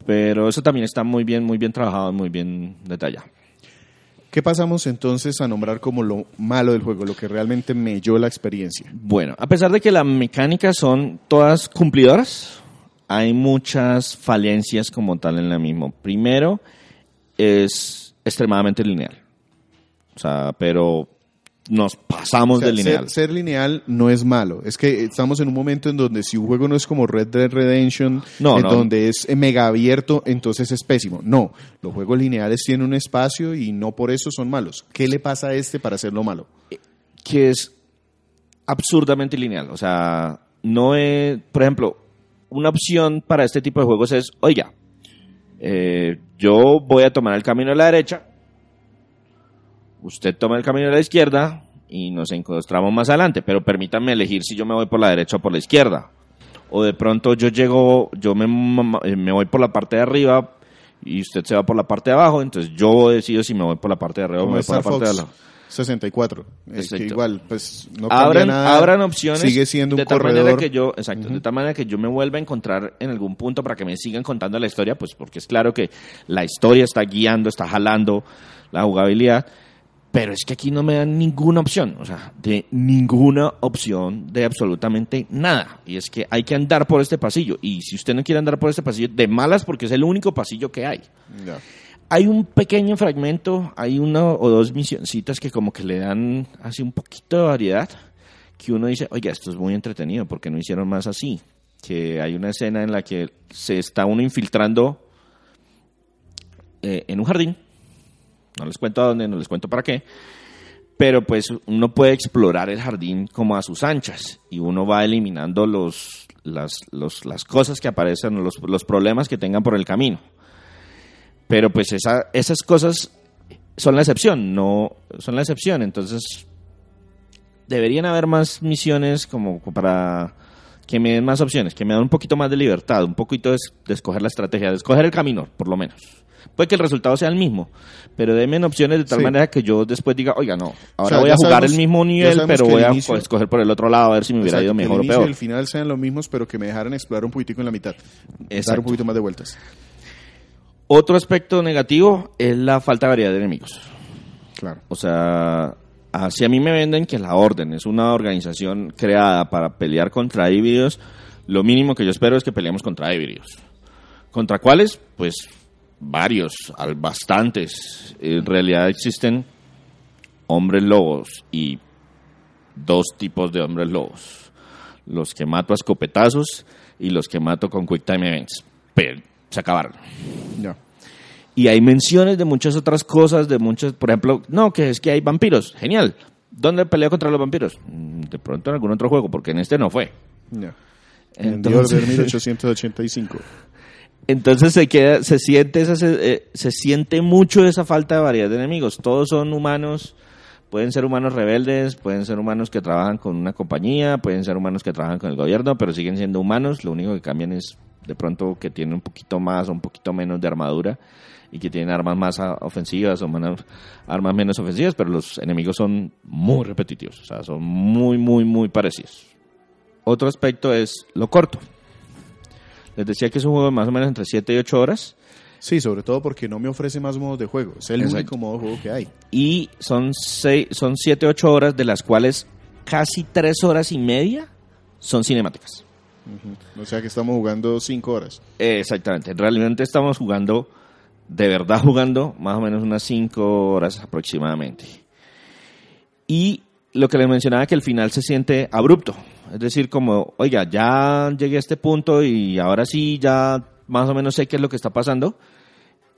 Pero eso también está muy bien, muy bien trabajado, muy bien detallado. ¿Qué pasamos entonces a nombrar como lo malo del juego, lo que realmente melló la experiencia? Bueno, a pesar de que las mecánicas son todas cumplidoras, hay muchas falencias como tal en la misma. Primero, es extremadamente lineal. O sea, pero nos pasamos O sea, de lineal. Ser, ser lineal no es malo. Es que estamos en un momento en donde si un juego no es como Red Dead Redemption, No, en no. donde es eh, mega abierto, entonces es pésimo. No, los juegos lineales tienen un espacio y no por eso son malos. ¿Qué le pasa a este para hacerlo malo? que es absurdamente lineal. O sea, no es, por ejemplo, una opción para este tipo de juegos es, oiga, eh, yo voy a tomar el camino a la derecha, usted toma el camino a la izquierda y nos encontramos más adelante, pero permítanme elegir si yo me voy por la derecha o por la izquierda. O de pronto yo llego, yo me, me voy por la parte de arriba y usted se va por la parte de abajo, entonces yo decido si me voy por la parte de arriba o me voy por la parte de abajo. 64. eh, que igual, pues no abran, nada. abran opciones Sigue siendo un de tal corredor. manera que yo exacto de tal manera que yo me vuelva a encontrar en algún punto para que me sigan contando la historia pues porque es claro que la historia está guiando está jalando la jugabilidad pero es que aquí no me dan ninguna opción o sea de ninguna opción de absolutamente nada. Y es que hay que andar por este pasillo. Y si usted no quiere andar por este pasillo de malas porque es el único pasillo que hay. Hay un pequeño fragmento, hay una o dos misioncitas que como que le dan así un poquito de variedad, que uno dice, oiga, esto es muy entretenido, porque no hicieron más así? Que hay una escena en la que se está uno infiltrando eh, en un jardín, no les cuento a dónde, no les cuento para qué, pero pues uno puede explorar el jardín como a sus anchas y uno va eliminando los, las, las cosas que aparecen, los, los problemas que tengan por el camino. Pero pues esa, esas cosas son la excepción, no son la excepción. Entonces, deberían haber más misiones como para que me den más opciones, que me den un poquito más de libertad, un poquito de escoger la estrategia, de escoger el camino, por lo menos. Puede que el resultado sea el mismo, pero denme opciones de tal Sí. manera que yo después diga, oiga, no, ahora sea, voy a jugar sabemos- el mismo nivel, pero voy a inicio- escoger por el otro lado a ver si me hubiera Exacto, ido mejor o el y peor. el final sean los mismos, pero que me dejaran explorar un poquitico en la mitad. Dar un poquito más de vueltas. Otro aspecto negativo es la falta de variedad de enemigos. Claro. O sea, así a mí me venden que la Orden es una organización creada para pelear contra híbridos, lo mínimo que yo espero es que peleemos contra híbridos. ¿Contra cuáles? Pues varios, al- bastantes. En realidad existen hombres lobos y dos tipos de hombres lobos. Los que mato a escopetazos y los que mato con Quick Time Events. Pero se acabaron. Y hay menciones de muchas otras cosas, de muchas, por ejemplo, no, que es que hay vampiros. Genial. ¿Dónde peleo contra los vampiros? Mm, De pronto en algún otro juego, porque en este no fue. En The Entonces, Order 1885. [laughs] entonces se queda, se siente esa, se, eh, se siente mucho esa falta de variedad de enemigos. Todos son humanos, pueden ser humanos rebeldes, pueden ser humanos que trabajan con una compañía, pueden ser humanos que trabajan con el gobierno, pero siguen siendo humanos. Lo único que cambian es de pronto que tienen un poquito más o un poquito menos de armadura y que tienen armas más ofensivas o menos- armas menos ofensivas, pero los enemigos son muy repetitivos, o sea, son muy, muy, muy parecidos. Otro aspecto es lo corto. Les decía que es un juego de más o menos entre 7 y 8 horas Sí, sobre todo porque no me ofrece más modos de juego. Es el Exacto. único modo de juego que hay. y son, seis, son 7, 8 horas de las cuales casi 3 horas y media son cinemáticas. O sea que estamos jugando cinco horas. Exactamente. Realmente estamos jugando, de verdad jugando, más o menos unas 5 horas aproximadamente. Y lo que les mencionaba que el final se siente abrupto. Es decir, como, oiga, ya llegué a este punto y ahora sí ya más o menos sé qué es lo que está pasando.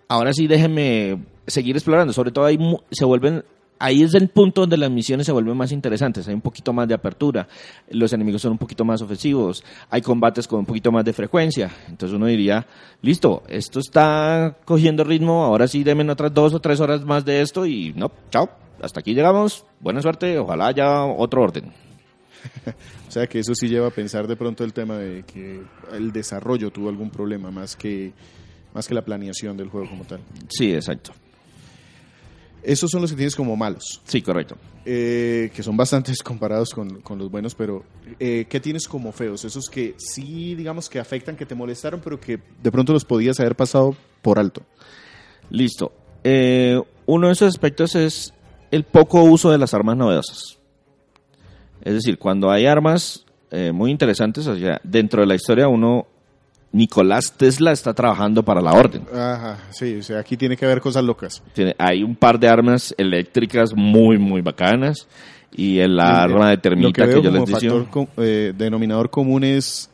Ahora sí déjenme seguir explorando. Sobre todo ahí se vuelven... Ahí es el punto donde las misiones se vuelven más interesantes. Hay un poquito más de apertura. Los enemigos son un poquito más ofensivos. Hay combates con un poquito más de frecuencia. Entonces uno diría, listo, esto está cogiendo ritmo. Ahora sí denme otras dos o tres horas más de esto y no, chao. Hasta aquí llegamos. Buena suerte. Ojalá haya otro orden. [laughs] O sea que eso sí lleva a pensar de pronto el tema de que el desarrollo tuvo algún problema más que, más que la planeación del juego como tal. Sí, exacto. Esos son los que tienes como malos, Sí, correcto. eh, que son bastantes [laughs] comparados con, con los buenos, pero eh, ¿qué tienes como feos? Esos que sí, digamos que afectan, que te molestaron, pero que de pronto los podías haber pasado por alto. Listo. Eh, uno de esos aspectos es el poco uso de las armas novedosas. Es decir, cuando hay armas eh, muy interesantes, o sea, dentro de la historia uno, Nicolás Tesla está trabajando para la orden. Ajá, sí, o sea, aquí tiene que haber cosas locas. Tiene, hay un par de armas eléctricas muy, muy bacanas. Y el arma de Lo que termita que, veo yo les decía. factor com- eh, denominador común es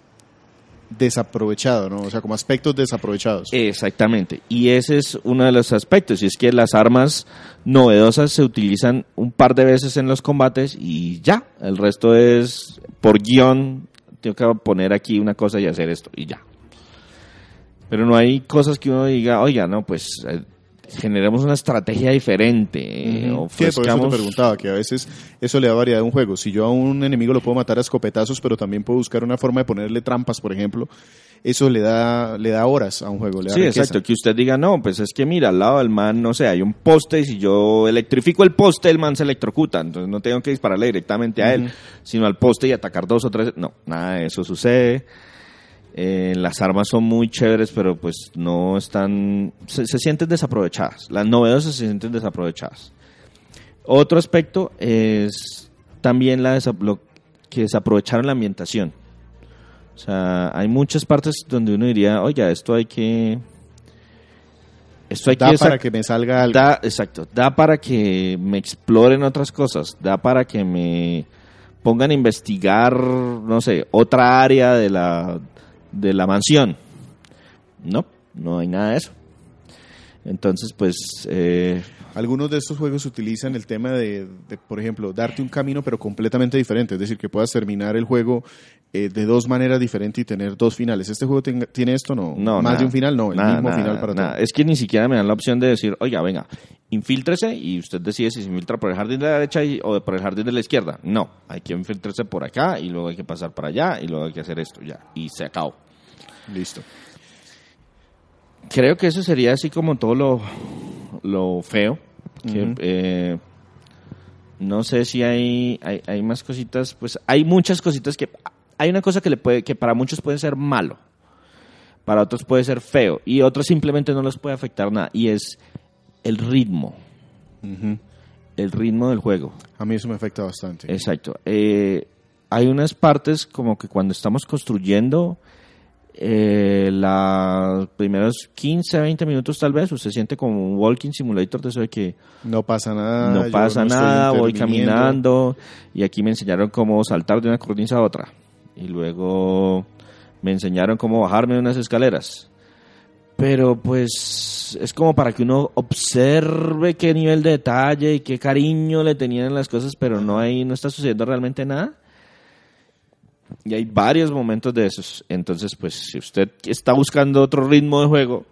desaprovechado, ¿no? O sea, como aspectos desaprovechados. Exactamente. Y ese es uno de los aspectos. Y es que las armas novedosas se utilizan un par de veces en los combates y ya. El resto es por guion. Tengo que poner aquí una cosa y hacer esto y ya. Pero no hay cosas que uno diga, oiga, no, pues eh, generemos una estrategia diferente. eh. Sí, por eso te preguntaba, que a veces eso le da variedad a un juego. Si yo a un enemigo lo puedo matar a escopetazos, pero también puedo buscar una forma de ponerle trampas, por ejemplo, eso le da, le da horas a un juego, le da Sí, riqueza. exacto. Que usted diga, no, pues es que mira, al lado del man, no sé, hay un poste y si yo electrifico el poste, el man se electrocuta. Entonces no tengo que dispararle directamente a él, sino al poste y atacar dos o tres. No, nada de eso sucede. Eh, las armas son muy chéveres, pero pues no están. Se, se sienten desaprovechadas. Las novedosas se sienten desaprovechadas. Otro aspecto es también la desa- lo que desaprovecharon la ambientación. O sea, hay muchas partes donde uno diría, oiga, esto hay que. Esto hay Da que para que me salga algo. Da, exacto, da para que me exploren otras cosas, da para que me pongan a investigar, no sé, otra área de la, de la mansión. No, no hay nada de eso. Entonces, pues, eh, Algunos de estos juegos utilizan el tema de, de, por ejemplo, darte un camino pero completamente diferente, es decir, que puedas terminar el juego eh, de dos maneras diferentes y tener dos finales. ¿Este juego tiene esto? No. no. Más nada, de un final, no, el nada, mismo nada, final para nada. todo. Es que ni siquiera me dan la opción de decir, oiga, venga, infíltrese y usted decide si se infiltra por el jardín de la derecha y- o por el jardín de la izquierda. No, hay que infiltrarse por acá y luego hay que pasar para allá y luego hay que hacer esto, ya. Y se acabó. Listo. Creo que eso sería así como todo lo, lo feo. que, eh, no sé si hay, hay, hay más cositas, pues hay muchas cositas que... Hay una cosa que, le puede, que para muchos puede ser malo, para otros puede ser feo y otros simplemente no les puede afectar nada y es el ritmo, el ritmo del juego. A mí eso me afecta bastante. Exacto. Eh, hay unas partes como que cuando estamos construyendo, eh, los primeros 15, 20 minutos tal vez, usted siente como un walking simulator de eso de que No pasa nada. no pasa no nada, voy caminando y aquí me enseñaron cómo saltar de una cornisa a otra y luego me enseñaron cómo bajarme de unas escaleras. Pero pues es como para que uno observe qué nivel de detalle y qué cariño le tenían en las cosas, pero no hay, no está sucediendo realmente nada. Y hay varios momentos de esos. Entonces, pues si usted está buscando otro ritmo de juego,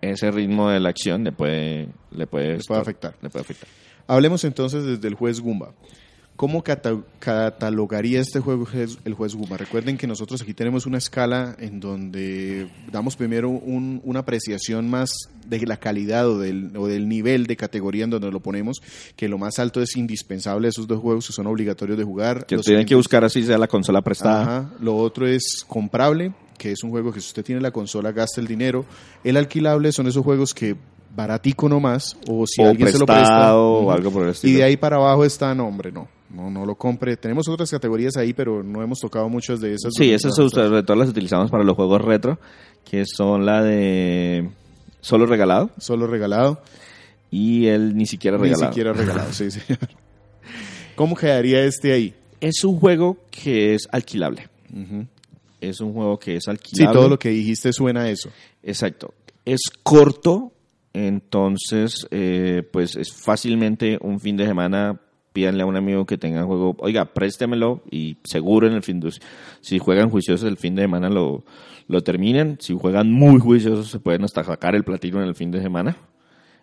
ese ritmo de la acción le puede, le puede, Le puede afectar. Le puede afectar. Hablemos entonces desde el juez Gumba. ¿Cómo cata- catalogaría este juego el juez Guma? Recuerden que nosotros aquí tenemos una escala en donde damos primero un- una apreciación más de la calidad o del, o del nivel de categoría en donde lo ponemos, que lo más alto es indispensable, esos dos juegos que son obligatorios de jugar. Que tienen que buscar así sea la consola prestada. Ajá. Lo otro es comprable, que es un juego que si usted tiene la consola gasta el dinero. El alquilable son esos juegos que baratico nomás, o si o alguien se lo presta. o algo por el Y estilo. de ahí para abajo está, no, hombre, no. No, no lo compre. Tenemos otras categorías ahí, pero no hemos tocado muchas de esas. Sí, esas sobre todo las utilizamos para los juegos retro, que son la de solo regalado Solo regalado. y el ni siquiera regalado. Ni siquiera regalado, sí, señor. [laughs] ¿Cómo quedaría este ahí? Es un juego que es alquilable. Es un juego que es Sí, alquilable. todo lo que dijiste suena a eso. Exacto. Es corto, entonces, eh, pues es fácilmente un fin de semana. Pídanle a un amigo que tenga juego, oiga, préstemelo y seguro en el fin de Si juegan juiciosos el fin de semana lo, lo terminan. Si juegan muy juiciosos se pueden hasta sacar el platino en el fin de semana.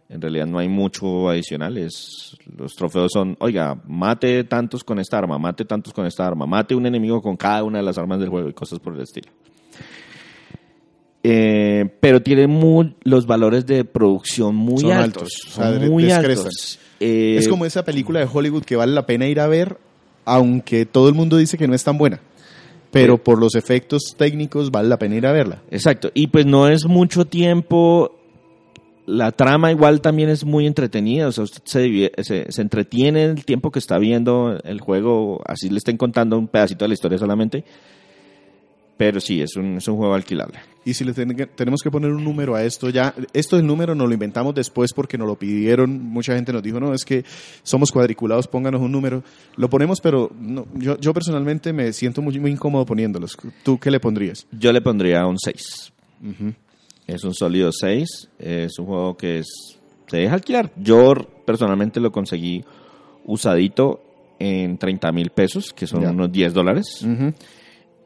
En realidad no hay mucho adicional. Es, los trofeos son, oiga, mate tantos con esta arma, mate tantos con esta arma, mate un enemigo con cada una de las armas del juego y cosas por el estilo. Eh, pero tiene muy, los valores de producción muy Son altos. altos, o son sea, muy altos. Eh, es como esa película de Hollywood que vale la pena ir a ver, aunque todo el mundo dice que no es tan buena. Pero Sí. por los efectos técnicos vale la pena ir a verla. Exacto. Y pues no es mucho tiempo. La trama igual también es muy entretenida. O sea, usted se, se, se entretiene el tiempo que está viendo el juego. Así le estén contando un pedacito de la historia solamente. Pero sí, es un, es un juego alquilable. Y si le ten- tenemos que poner un número a esto ya, esto del número nos lo inventamos después porque nos lo pidieron, mucha gente nos dijo, no, es que somos cuadriculados, pónganos un número. Lo ponemos, pero no, yo, yo personalmente me siento muy, muy incómodo poniéndolos. ¿Tú qué le pondrías? Yo le pondría un 6. Es un sólido 6. Es un juego que es, se deja alquilar. Yo personalmente lo conseguí usadito en 30 mil pesos, que son Ya. unos 10 dólares.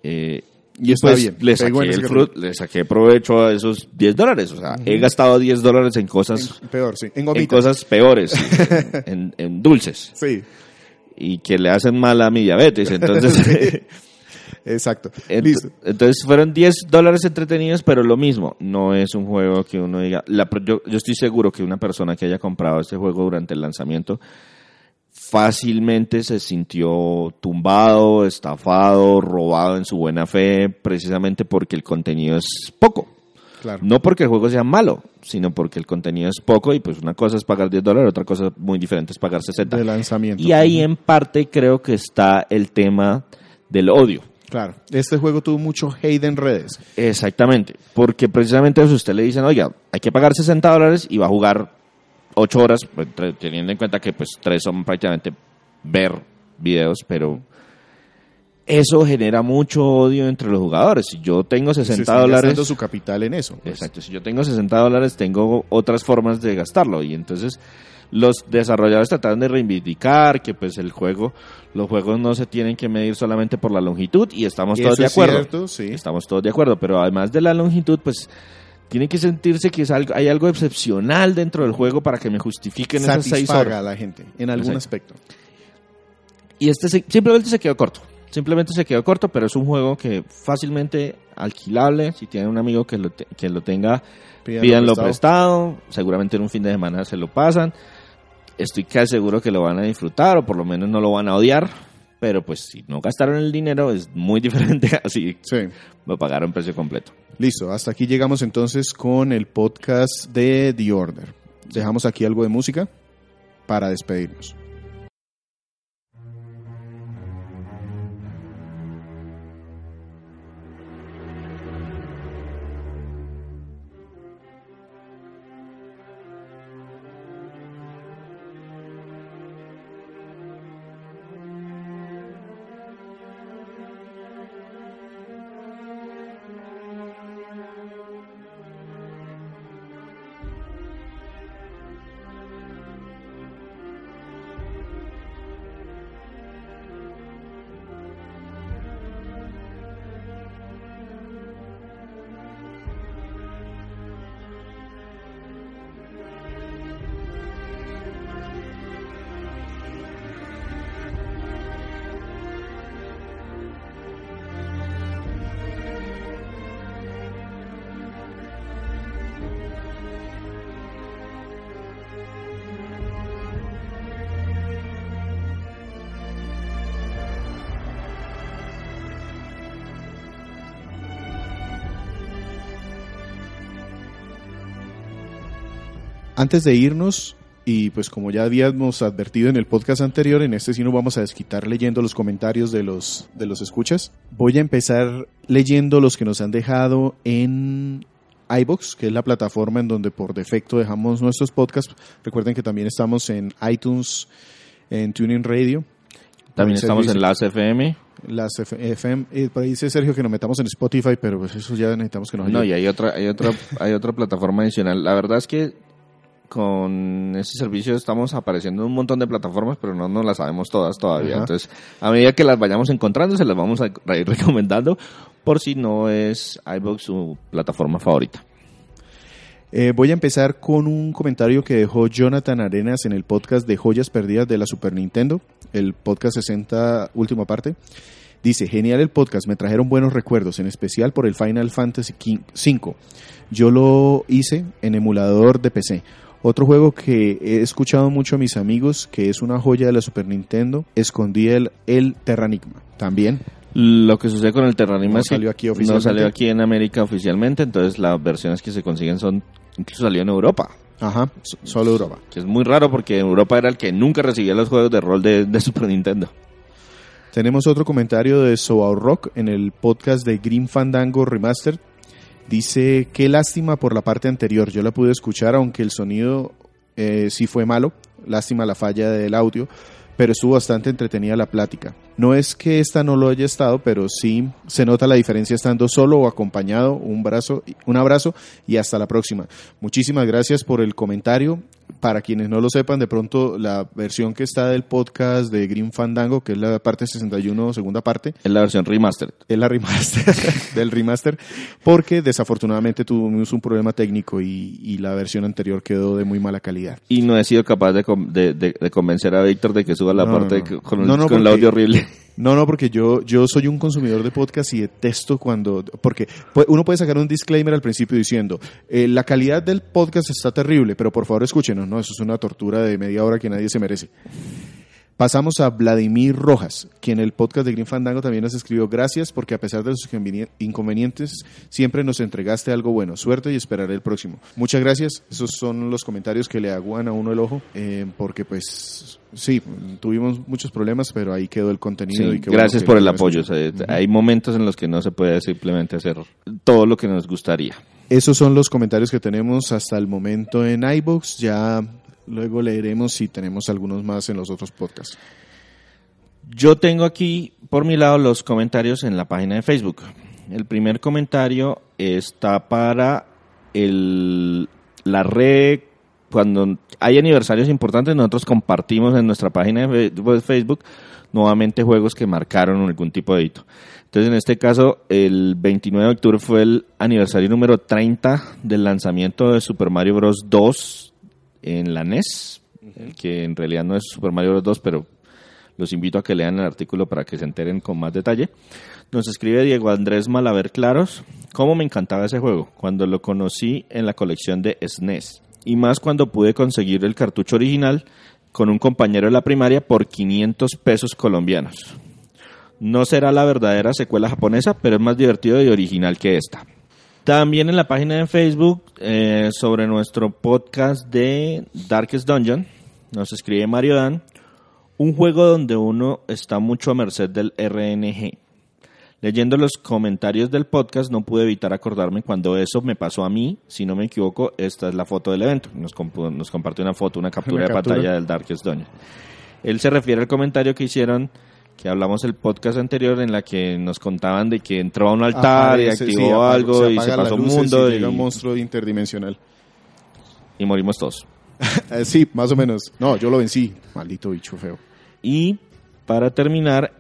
Eh, Y está bien, Le saqué, el le provecho a esos 10 dólares. O sea, he gastado 10 dólares en cosas, Peor, sí. En en cosas peores, [laughs] en, en dulces, Sí, y que le hacen mal a mi diabetes. Entonces, [laughs] [laughs] exacto. Ent- Listo. Entonces fueron 10 dólares entretenidos, pero lo mismo, no es un juego que uno diga, la pro- yo, yo estoy seguro que una persona que haya comprado este juego durante el lanzamiento fácilmente se sintió tumbado, estafado, robado en su buena fe, precisamente porque el contenido es poco. Claro. No porque el juego sea malo, sino porque el contenido es poco y pues una cosa es pagar 10 dólares, otra cosa muy diferente es pagar 60. De lanzamiento. Y ahí en parte creo que está el tema del odio. Claro. Este juego tuvo mucho hate en redes. Exactamente, porque precisamente si usted le dicen, oiga, hay que pagar 60 dólares y va a jugar 8 horas, pues, teniendo en cuenta que pues 3 son prácticamente ver videos, pero eso genera mucho odio entre los jugadores. Si yo tengo Se 60 está dólares... su capital en eso. pues. Exacto, si yo tengo 60 dólares, tengo otras formas de gastarlo. Y entonces los desarrolladores trataron de reivindicar que pues el juego, los juegos no se tienen que medir solamente por la longitud y estamos todos de es acuerdo. cierto, sí. Estamos todos de acuerdo, pero además de la longitud, pues tiene que sentirse que es algo, hay algo excepcional dentro del juego para que me justifiquen esas seis Satisfaga horas. a la gente en algún Exacto. aspecto. Y este se- simplemente se quedó corto. Simplemente se quedó corto, pero es un juego que fácilmente alquilable. Si tienen un amigo que lo, te- que lo tenga, Pídanlo pídanlo prestado. prestado. Seguramente en un fin de semana se lo pasan. Estoy casi seguro que lo van a disfrutar o por lo menos no lo van a odiar. Pero pues si no gastaron el dinero es muy [laughs] diferente así Sí. lo pagaron precio completo. Listo, hasta aquí llegamos entonces con el podcast de The Order. Dejamos aquí algo de música para despedirnos. Antes de irnos, y pues como ya habíamos advertido en el podcast anterior, en este sí nos vamos a desquitar leyendo los comentarios de los, de los escuchas. Voy a empezar leyendo los que nos han dejado en iBox, que es la plataforma en donde por defecto dejamos nuestros podcasts. Recuerden que también estamos en iTunes, en Tuning Radio. También estamos en las FM. Las FM, por ahí dice Sergio que nos metamos en Spotify, pero pues eso ya necesitamos que nos ayude. No, y hay otra, hay otra, hay otra plataforma adicional. La verdad es que con este servicio estamos apareciendo en un montón de plataformas, pero no nos las sabemos todas todavía. Ajá. Entonces, a medida que las vayamos encontrando, se las vamos a ir [laughs] recomendando por si no es iVoox su plataforma favorita. Eh, voy a empezar con un comentario que dejó Jonathan Arenas en el podcast de Joyas Perdidas de la Super Nintendo, el podcast 60, última parte. Dice, genial el podcast, me trajeron buenos recuerdos, en especial por el Final Fantasy V. Yo lo hice en emulador de PC. Otro juego que he escuchado mucho a mis amigos, que es una joya de la Super Nintendo, escondí el, el Terranigma. También. Lo que sucede con el Terranigma No es que salió aquí no salió aquí en América oficialmente, entonces las versiones que se consiguen son, incluso salió en Europa, Ajá, so- solo Europa. que es muy raro porque Europa era el que nunca recibía los juegos de rol de, de Super Nintendo. Tenemos otro comentario de Soau Rock en el podcast de Green Fandango Remastered. Dice, qué lástima por la parte anterior. Yo la pude escuchar, aunque el sonido eh, sí fue malo. Lástima la falla del audio, pero estuvo bastante entretenida la plática. No es que esta no lo haya estado, pero sí se nota la diferencia estando solo o acompañado. Un, brazo, un abrazo y hasta la próxima. Muchísimas gracias por el comentario. Para quienes no lo sepan, de pronto la versión que está del podcast de Green Fandango, que es la parte 61, segunda parte, Es la versión remastered. es la remaster [laughs] del remaster, porque desafortunadamente tuvimos un problema técnico y, y la versión anterior quedó de muy mala calidad. Y no he sido capaz de, con- de- de- de convencer a Víctor de que suba la No, parte no, no. que- con, el, con el audio horrible. No, no, porque yo, yo soy un consumidor de podcast y detesto cuando... Porque uno puede sacar un disclaimer al principio diciendo, eh, la calidad del podcast está terrible, pero por favor escúchenos, ¿no? Eso es una tortura de media hora que nadie se merece. Pasamos a Vladimir Rojas, quien en el podcast de Green Fandango también nos escribió gracias porque a pesar de sus inconveni- inconvenientes siempre nos entregaste algo bueno. Suerte y esperaré el próximo. Muchas gracias. Esos son los comentarios que le aguan a uno el ojo eh, porque pues sí, tuvimos muchos problemas, pero ahí quedó el contenido. Sí, y gracias por el apoyo. escuchan. O sea, Hay momentos en los que no se puede simplemente hacer todo lo que nos gustaría. Esos son los comentarios que tenemos hasta el momento en iBox. Ya luego leeremos si tenemos algunos más en los otros podcasts. Yo tengo aquí por mi lado los comentarios en la página de Facebook. El primer comentario está para el, la red. Cuando hay aniversarios importantes, nosotros compartimos en nuestra página de Facebook nuevamente juegos que marcaron algún tipo de hito. Entonces, en este caso, el 29 de octubre fue el aniversario número 30 del lanzamiento de Super Mario Bros. 2 en la NES, que en realidad no es Super Mario Bros. 2, pero los invito a que lean el artículo para que se enteren con más detalle. Nos escribe Diego Andrés Malaver Claros. Cómo me encantaba ese juego cuando lo conocí en la colección de SNES. Y más cuando pude conseguir el cartucho original con un compañero de la primaria por 500 pesos colombianos. No será la verdadera secuela japonesa, pero es más divertido y original que esta. También en la página de Facebook eh, sobre nuestro podcast de Darkest Dungeon nos escribe Mario Dan un juego donde uno está mucho a merced del RNG. Leyendo los comentarios del podcast no pude evitar acordarme cuando eso me pasó a mí, si no me equivoco, esta es la foto del evento. Nos, nos compartió una foto, una captura Una de captura. pantalla del Darkest Dungeon. Él se refiere al comentario que hicieron, que hablamos el podcast anterior, en la que nos contaban de que entró a un altar y activó sí, algo y se pasó un mundo y y, llega un monstruo interdimensional. y morimos todos. [laughs] Eh, sí, más o menos. No, yo lo vencí. Maldito bicho feo. Y para terminar,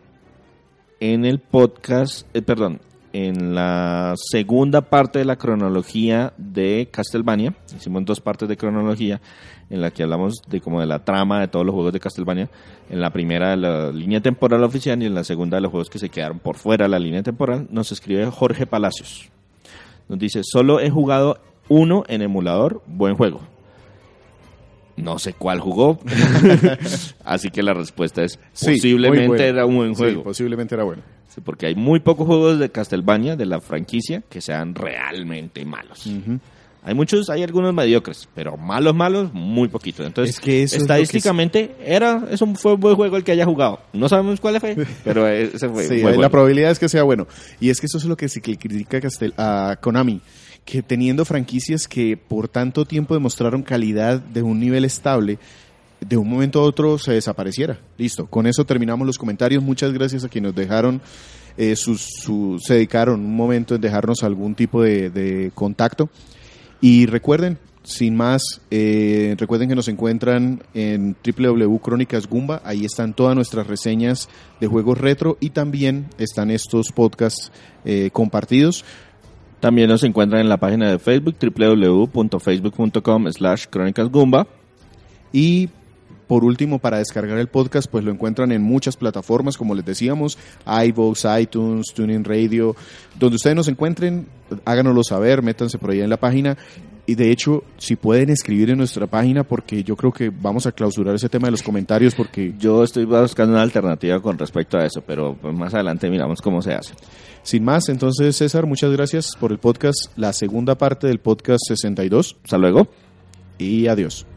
en el podcast, eh, perdón, en la segunda parte de la cronología de Castlevania, hicimos dos partes de cronología en la que hablamos de como de la trama de todos los juegos de Castlevania, en la primera de la línea temporal oficial y en la segunda de los juegos que se quedaron por fuera de la línea temporal, nos escribe Jorge Palacios. Nos dice, solo he jugado uno en emulador, buen juego. No sé cuál jugó, [laughs] así que la respuesta es Sí, posiblemente bueno. era un buen Sí, juego. posiblemente era bueno. Sí, porque hay muy pocos juegos de Castlevania, de la franquicia, que sean realmente malos. Hay muchos, hay algunos mediocres, pero malos, malos, muy poquitos. Entonces, Es que eso es que estadísticamente, era, eso fue un buen juego el que haya jugado. No sabemos cuál fue, [laughs] pero ese fue Sí, muy la bueno. probabilidad es que sea bueno. Y es que eso es lo que se critica Castel- a Konami, que teniendo franquicias que por tanto tiempo demostraron calidad de un nivel estable, de un momento a otro se desapareciera. Listo, con eso terminamos los comentarios. Muchas gracias a quienes nos dejaron, eh, sus, su- se dedicaron un momento en dejarnos algún tipo de, de contacto. Y recuerden, sin más, eh, recuerden que nos encuentran en www.crónicas Gumba. Ahí están todas nuestras reseñas de juegos retro y también están estos podcasts eh, compartidos. También nos encuentran en la página de Facebook, www.facebook.com slash crónicasgumba. Y por último, para descargar el podcast, pues lo encuentran en muchas plataformas, como les decíamos, iVoox, iTunes, TuneIn Radio, donde ustedes nos encuentren, háganoslo saber, métanse por ahí en la página. Y de hecho, si pueden escribir en nuestra página, porque yo creo que vamos a clausurar ese tema de los comentarios, porque Yo estoy buscando una alternativa con respecto a eso, pero más adelante miramos cómo se hace. sin más, entonces César, muchas gracias por el podcast, la segunda parte del podcast 62, Hasta luego. y adiós.